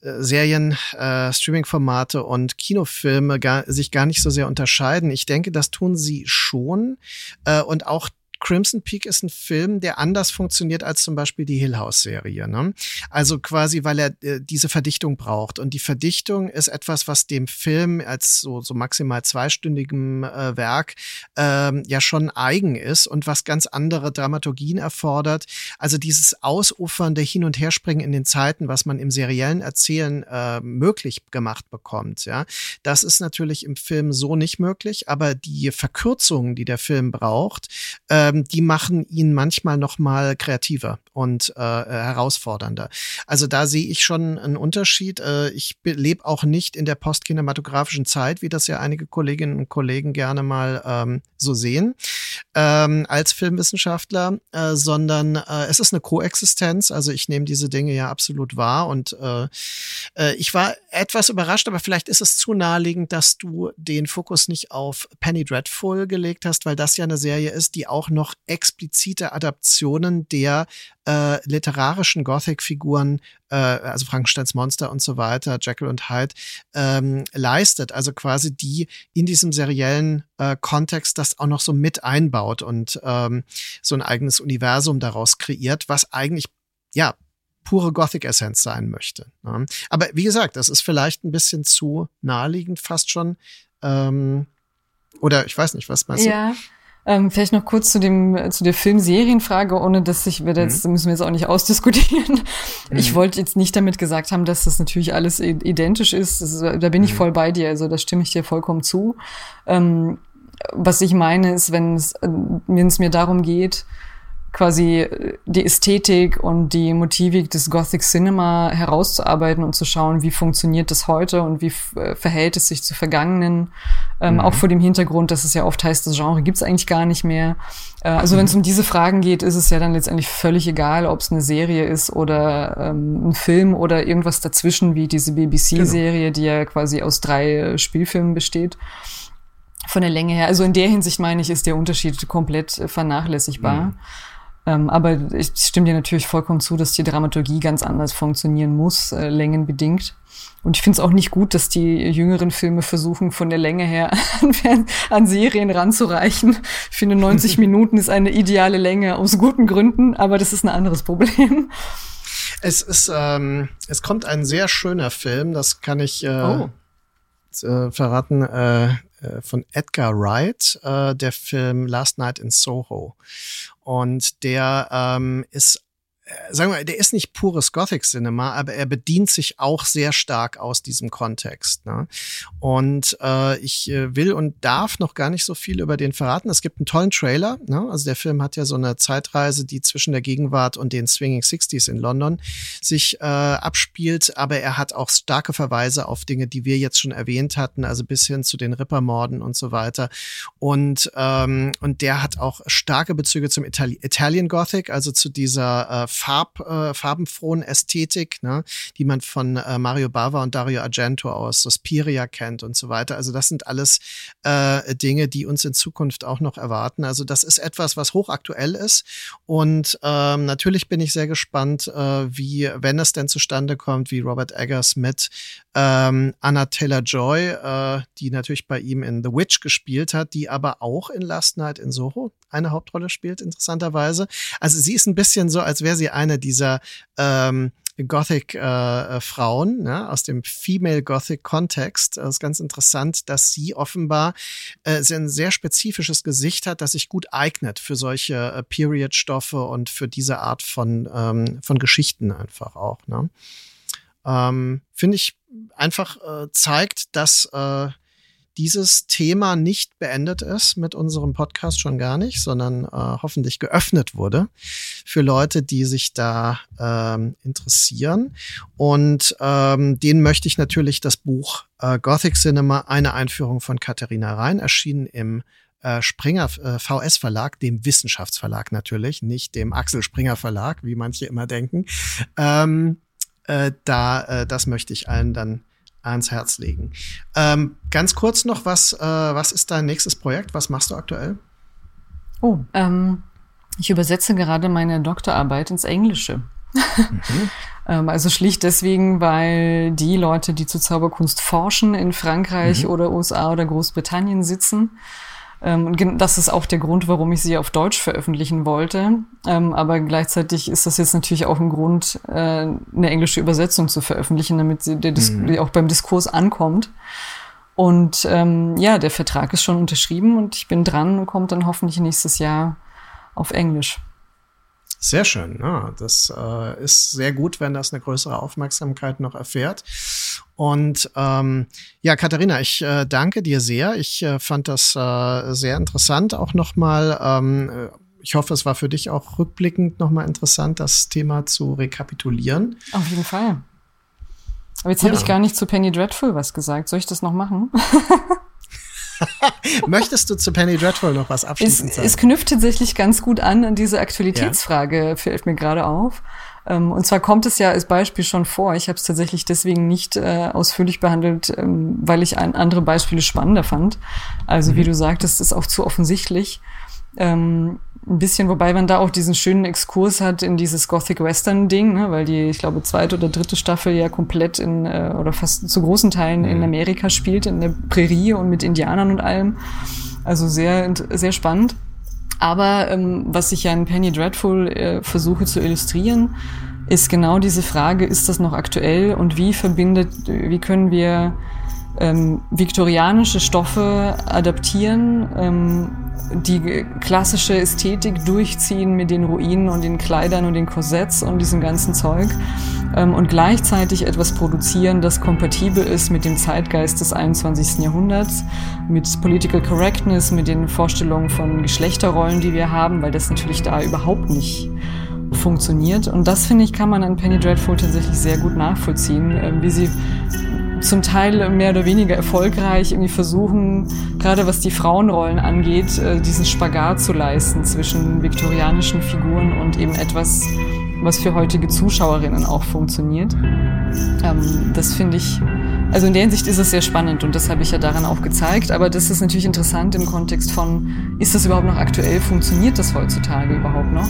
S1: Serien, äh, Streaming-Formate und Kinofilme gar, sich gar nicht so sehr unterscheiden. Ich denke, das tun sie schon. Äh, und auch Crimson Peak ist ein Film, der anders funktioniert als zum Beispiel die Hill House Serie. Ne? Also quasi, weil er äh, diese Verdichtung braucht. Und die Verdichtung ist etwas, was dem Film als so, so maximal zweistündigem äh, Werk ähm, ja schon eigen ist und was ganz andere Dramaturgien erfordert. Also dieses ausufernde Hin- und Herspringen in den Zeiten, was man im seriellen Erzählen äh, möglich gemacht bekommt. Ja, das ist natürlich im Film so nicht möglich, aber die Verkürzungen, die der Film braucht, äh, ähm, die machen ihn manchmal noch mal kreativer und äh, herausfordernder. Also da sehe ich schon einen Unterschied. Äh, ich lebe auch nicht in der postkinematografischen Zeit, wie das ja einige Kolleginnen und Kollegen gerne mal ähm, so sehen, ähm, als Filmwissenschaftler, äh, sondern äh, es ist eine Koexistenz. Also ich nehme diese Dinge ja absolut wahr und äh, äh, ich war etwas überrascht, aber vielleicht ist es zu naheliegend, dass du den Fokus nicht auf Penny Dreadful gelegt hast, weil das ja eine Serie ist, die auch noch explizite Adaptionen der äh, literarischen Gothic-Figuren, äh, also Frankensteins Monster und so weiter, Jekyll und Hyde, ähm, leistet. Also quasi die in diesem seriellen äh, Kontext das auch noch so mit einbaut und ähm, so ein eigenes Universum daraus kreiert, was eigentlich ja pure Gothic-Essenz sein möchte. Ne? Aber wie gesagt, das ist vielleicht ein bisschen zu naheliegend fast schon. Ähm, oder ich weiß nicht, was meinst
S2: du? Ähm, vielleicht noch kurz zu dem zu der Filmserienfrage, ohne dass ich wir jetzt mhm. müssen wir jetzt auch nicht ausdiskutieren. Mhm. Ich wollte jetzt nicht damit gesagt haben, dass das natürlich alles identisch ist. ist da bin mhm. ich voll bei dir, also da stimme ich dir vollkommen zu. Ähm, was ich meine ist, wenn es, wenn es mir darum geht, quasi äh, die Ästhetik und die Motivik des Gothic Cinema herauszuarbeiten und zu schauen, wie funktioniert das heute und wie äh, verhält es sich zu Vergangenen. Ähm, mhm. Auch vor dem Hintergrund, dass es ja oft heißt, das Genre gibt es eigentlich gar nicht mehr. Äh, also mhm. wenn es um diese Fragen geht, ist es ja dann letztendlich völlig egal, ob es eine Serie ist oder ähm, ein Film oder irgendwas dazwischen, wie diese BBC-Serie, genau. die ja quasi aus drei äh, Spielfilmen besteht von der Länge her. Also in der Hinsicht meine ich, ist der Unterschied komplett vernachlässigbar. Mhm. Ähm, aber ich stimme dir natürlich vollkommen zu, dass die Dramaturgie ganz anders funktionieren muss, äh, längenbedingt. Und ich finde es auch nicht gut, dass die jüngeren Filme versuchen, von der Länge her an, an Serien ranzureichen. Ich finde, 90 Minuten ist eine ideale Länge aus guten Gründen, aber das ist ein anderes Problem.
S1: Es ist, ähm, es kommt ein sehr schöner Film, das kann ich äh, oh. äh, verraten. Äh, äh, von Edgar Wright, äh, der Film Last Night in Soho. Und der ähm, ist sagen wir, der ist nicht pures Gothic Cinema, aber er bedient sich auch sehr stark aus diesem Kontext. Ne? Und äh, ich äh, will und darf noch gar nicht so viel über den verraten. Es gibt einen tollen Trailer. Ne? Also der Film hat ja so eine Zeitreise, die zwischen der Gegenwart und den Swinging Sixties in London sich äh, abspielt. Aber er hat auch starke Verweise auf Dinge, die wir jetzt schon erwähnt hatten, also bis hin zu den Rippermorden und so weiter. Und ähm, und der hat auch starke Bezüge zum Itali Italian Gothic, also zu dieser äh, Farb, äh, farbenfrohen Ästhetik, ne, die man von äh, Mario Bava und Dario Argento aus Suspiria kennt und so weiter. Also das sind alles äh, Dinge, die uns in Zukunft auch noch erwarten. Also das ist etwas, was hochaktuell ist. Und ähm, natürlich bin ich sehr gespannt, äh, wie, wenn es denn zustande kommt, wie Robert Eggers mit ähm, Anna Taylor-Joy, äh, die natürlich bei ihm in The Witch gespielt hat, die aber auch in Last Night in Soho eine Hauptrolle spielt, interessanterweise. Also sie ist ein bisschen so, als wäre sie eine dieser ähm, Gothic-Frauen äh, ne, aus dem Female Gothic-Kontext. Es ist ganz interessant, dass sie offenbar äh, ein sehr spezifisches Gesicht hat, das sich gut eignet für solche äh, Period-Stoffe und für diese Art von, ähm, von Geschichten einfach auch. Ne? Ähm, Finde ich einfach äh, zeigt, dass äh, dieses Thema nicht beendet ist mit unserem Podcast schon gar nicht, sondern äh, hoffentlich geöffnet wurde für Leute, die sich da ähm, interessieren. Und ähm, denen möchte ich natürlich das Buch äh, Gothic Cinema, eine Einführung von Katharina Rhein, erschienen im äh, Springer äh, VS Verlag, dem Wissenschaftsverlag natürlich, nicht dem Axel Springer Verlag, wie manche immer denken. Ähm, äh, da, äh, das möchte ich allen dann ans Herz legen. Ähm, ganz kurz noch, was, äh, was ist dein nächstes Projekt? Was machst du aktuell?
S2: Oh, ähm, ich übersetze gerade meine Doktorarbeit ins Englische. Mhm. ähm, also schlicht deswegen, weil die Leute, die zur Zauberkunst forschen in Frankreich mhm. oder USA oder Großbritannien sitzen, ähm, und das ist auch der Grund, warum ich sie auf Deutsch veröffentlichen wollte. Ähm, aber gleichzeitig ist das jetzt natürlich auch ein Grund, äh, eine englische Übersetzung zu veröffentlichen, damit sie mhm. auch beim Diskurs ankommt. Und ähm, ja, der Vertrag ist schon unterschrieben und ich bin dran und kommt dann hoffentlich nächstes Jahr auf Englisch.
S1: Sehr schön. Ja, das äh, ist sehr gut, wenn das eine größere Aufmerksamkeit noch erfährt. Und ähm, ja, Katharina, ich äh, danke dir sehr. Ich äh, fand das äh, sehr interessant auch nochmal. Ähm, äh, ich hoffe, es war für dich auch rückblickend nochmal interessant, das Thema zu rekapitulieren.
S2: Auf jeden Fall. Aber jetzt ja. habe ich gar nicht zu Penny Dreadful was gesagt. Soll ich das noch machen?
S1: Möchtest du zu Penny Dreadful noch was abschließend
S2: sagen? Es knüpft tatsächlich ganz gut an an diese Aktualitätsfrage, ja. fällt mir gerade auf. Ähm, und zwar kommt es ja als Beispiel schon vor. Ich habe es tatsächlich deswegen nicht äh, ausführlich behandelt, ähm, weil ich ein, andere Beispiele spannender fand. Also mhm. wie du sagtest, ist auch zu offensichtlich. Ähm, ein bisschen, wobei man da auch diesen schönen Exkurs hat in dieses Gothic Western Ding, ne, weil die, ich glaube, zweite oder dritte Staffel ja komplett in äh, oder fast zu großen Teilen mhm. in Amerika spielt, in der Prärie und mit Indianern und allem. Also sehr, sehr spannend. Aber ähm, was ich ja in Penny Dreadful äh, versuche zu illustrieren, ist genau diese Frage, ist das noch aktuell und wie verbindet, wie können wir ähm, viktorianische Stoffe adaptieren, ähm, die klassische Ästhetik durchziehen mit den Ruinen und den Kleidern und den Korsetts und diesem ganzen Zeug ähm, und gleichzeitig etwas produzieren, das kompatibel ist mit dem Zeitgeist des 21. Jahrhunderts, mit Political Correctness, mit den Vorstellungen von Geschlechterrollen, die wir haben, weil das natürlich da überhaupt nicht funktioniert. Und das, finde ich, kann man an Penny Dreadful tatsächlich sehr gut nachvollziehen, äh, wie sie zum Teil mehr oder weniger erfolgreich irgendwie versuchen, gerade was die Frauenrollen angeht, äh, diesen Spagat zu leisten zwischen viktorianischen Figuren und eben etwas, was für heutige Zuschauerinnen auch funktioniert. Ähm, das finde ich also in der Hinsicht ist es sehr spannend und das habe ich ja daran auch gezeigt. Aber das ist natürlich interessant im Kontext von, ist das überhaupt noch aktuell? Funktioniert das heutzutage überhaupt noch?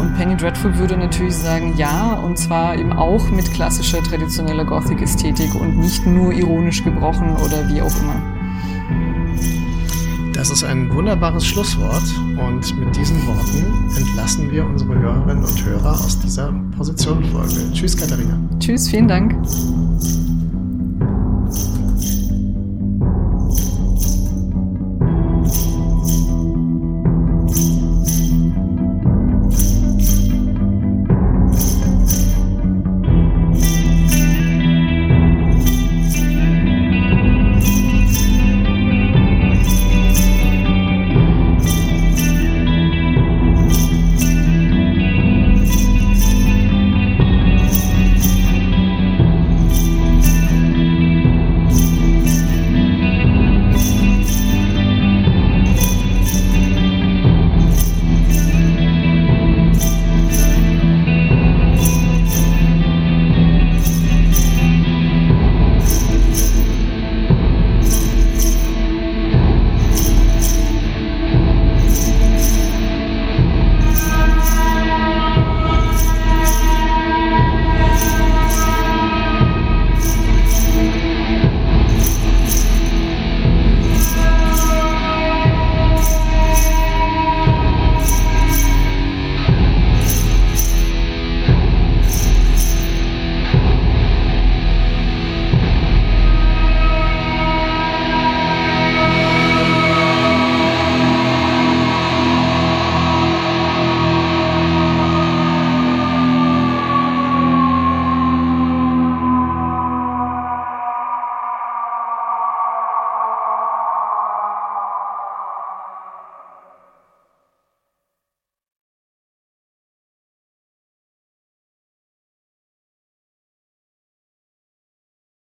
S2: Und Penny Dreadful würde natürlich sagen, ja, und zwar eben auch mit klassischer traditioneller Gothic-Ästhetik und nicht nur ironisch gebrochen oder wie auch immer.
S1: Das ist ein wunderbares Schlusswort und mit diesen Worten entlassen wir unsere Hörerinnen und Hörer aus dieser Positionfolge. Tschüss, Katharina.
S2: Tschüss, vielen Dank.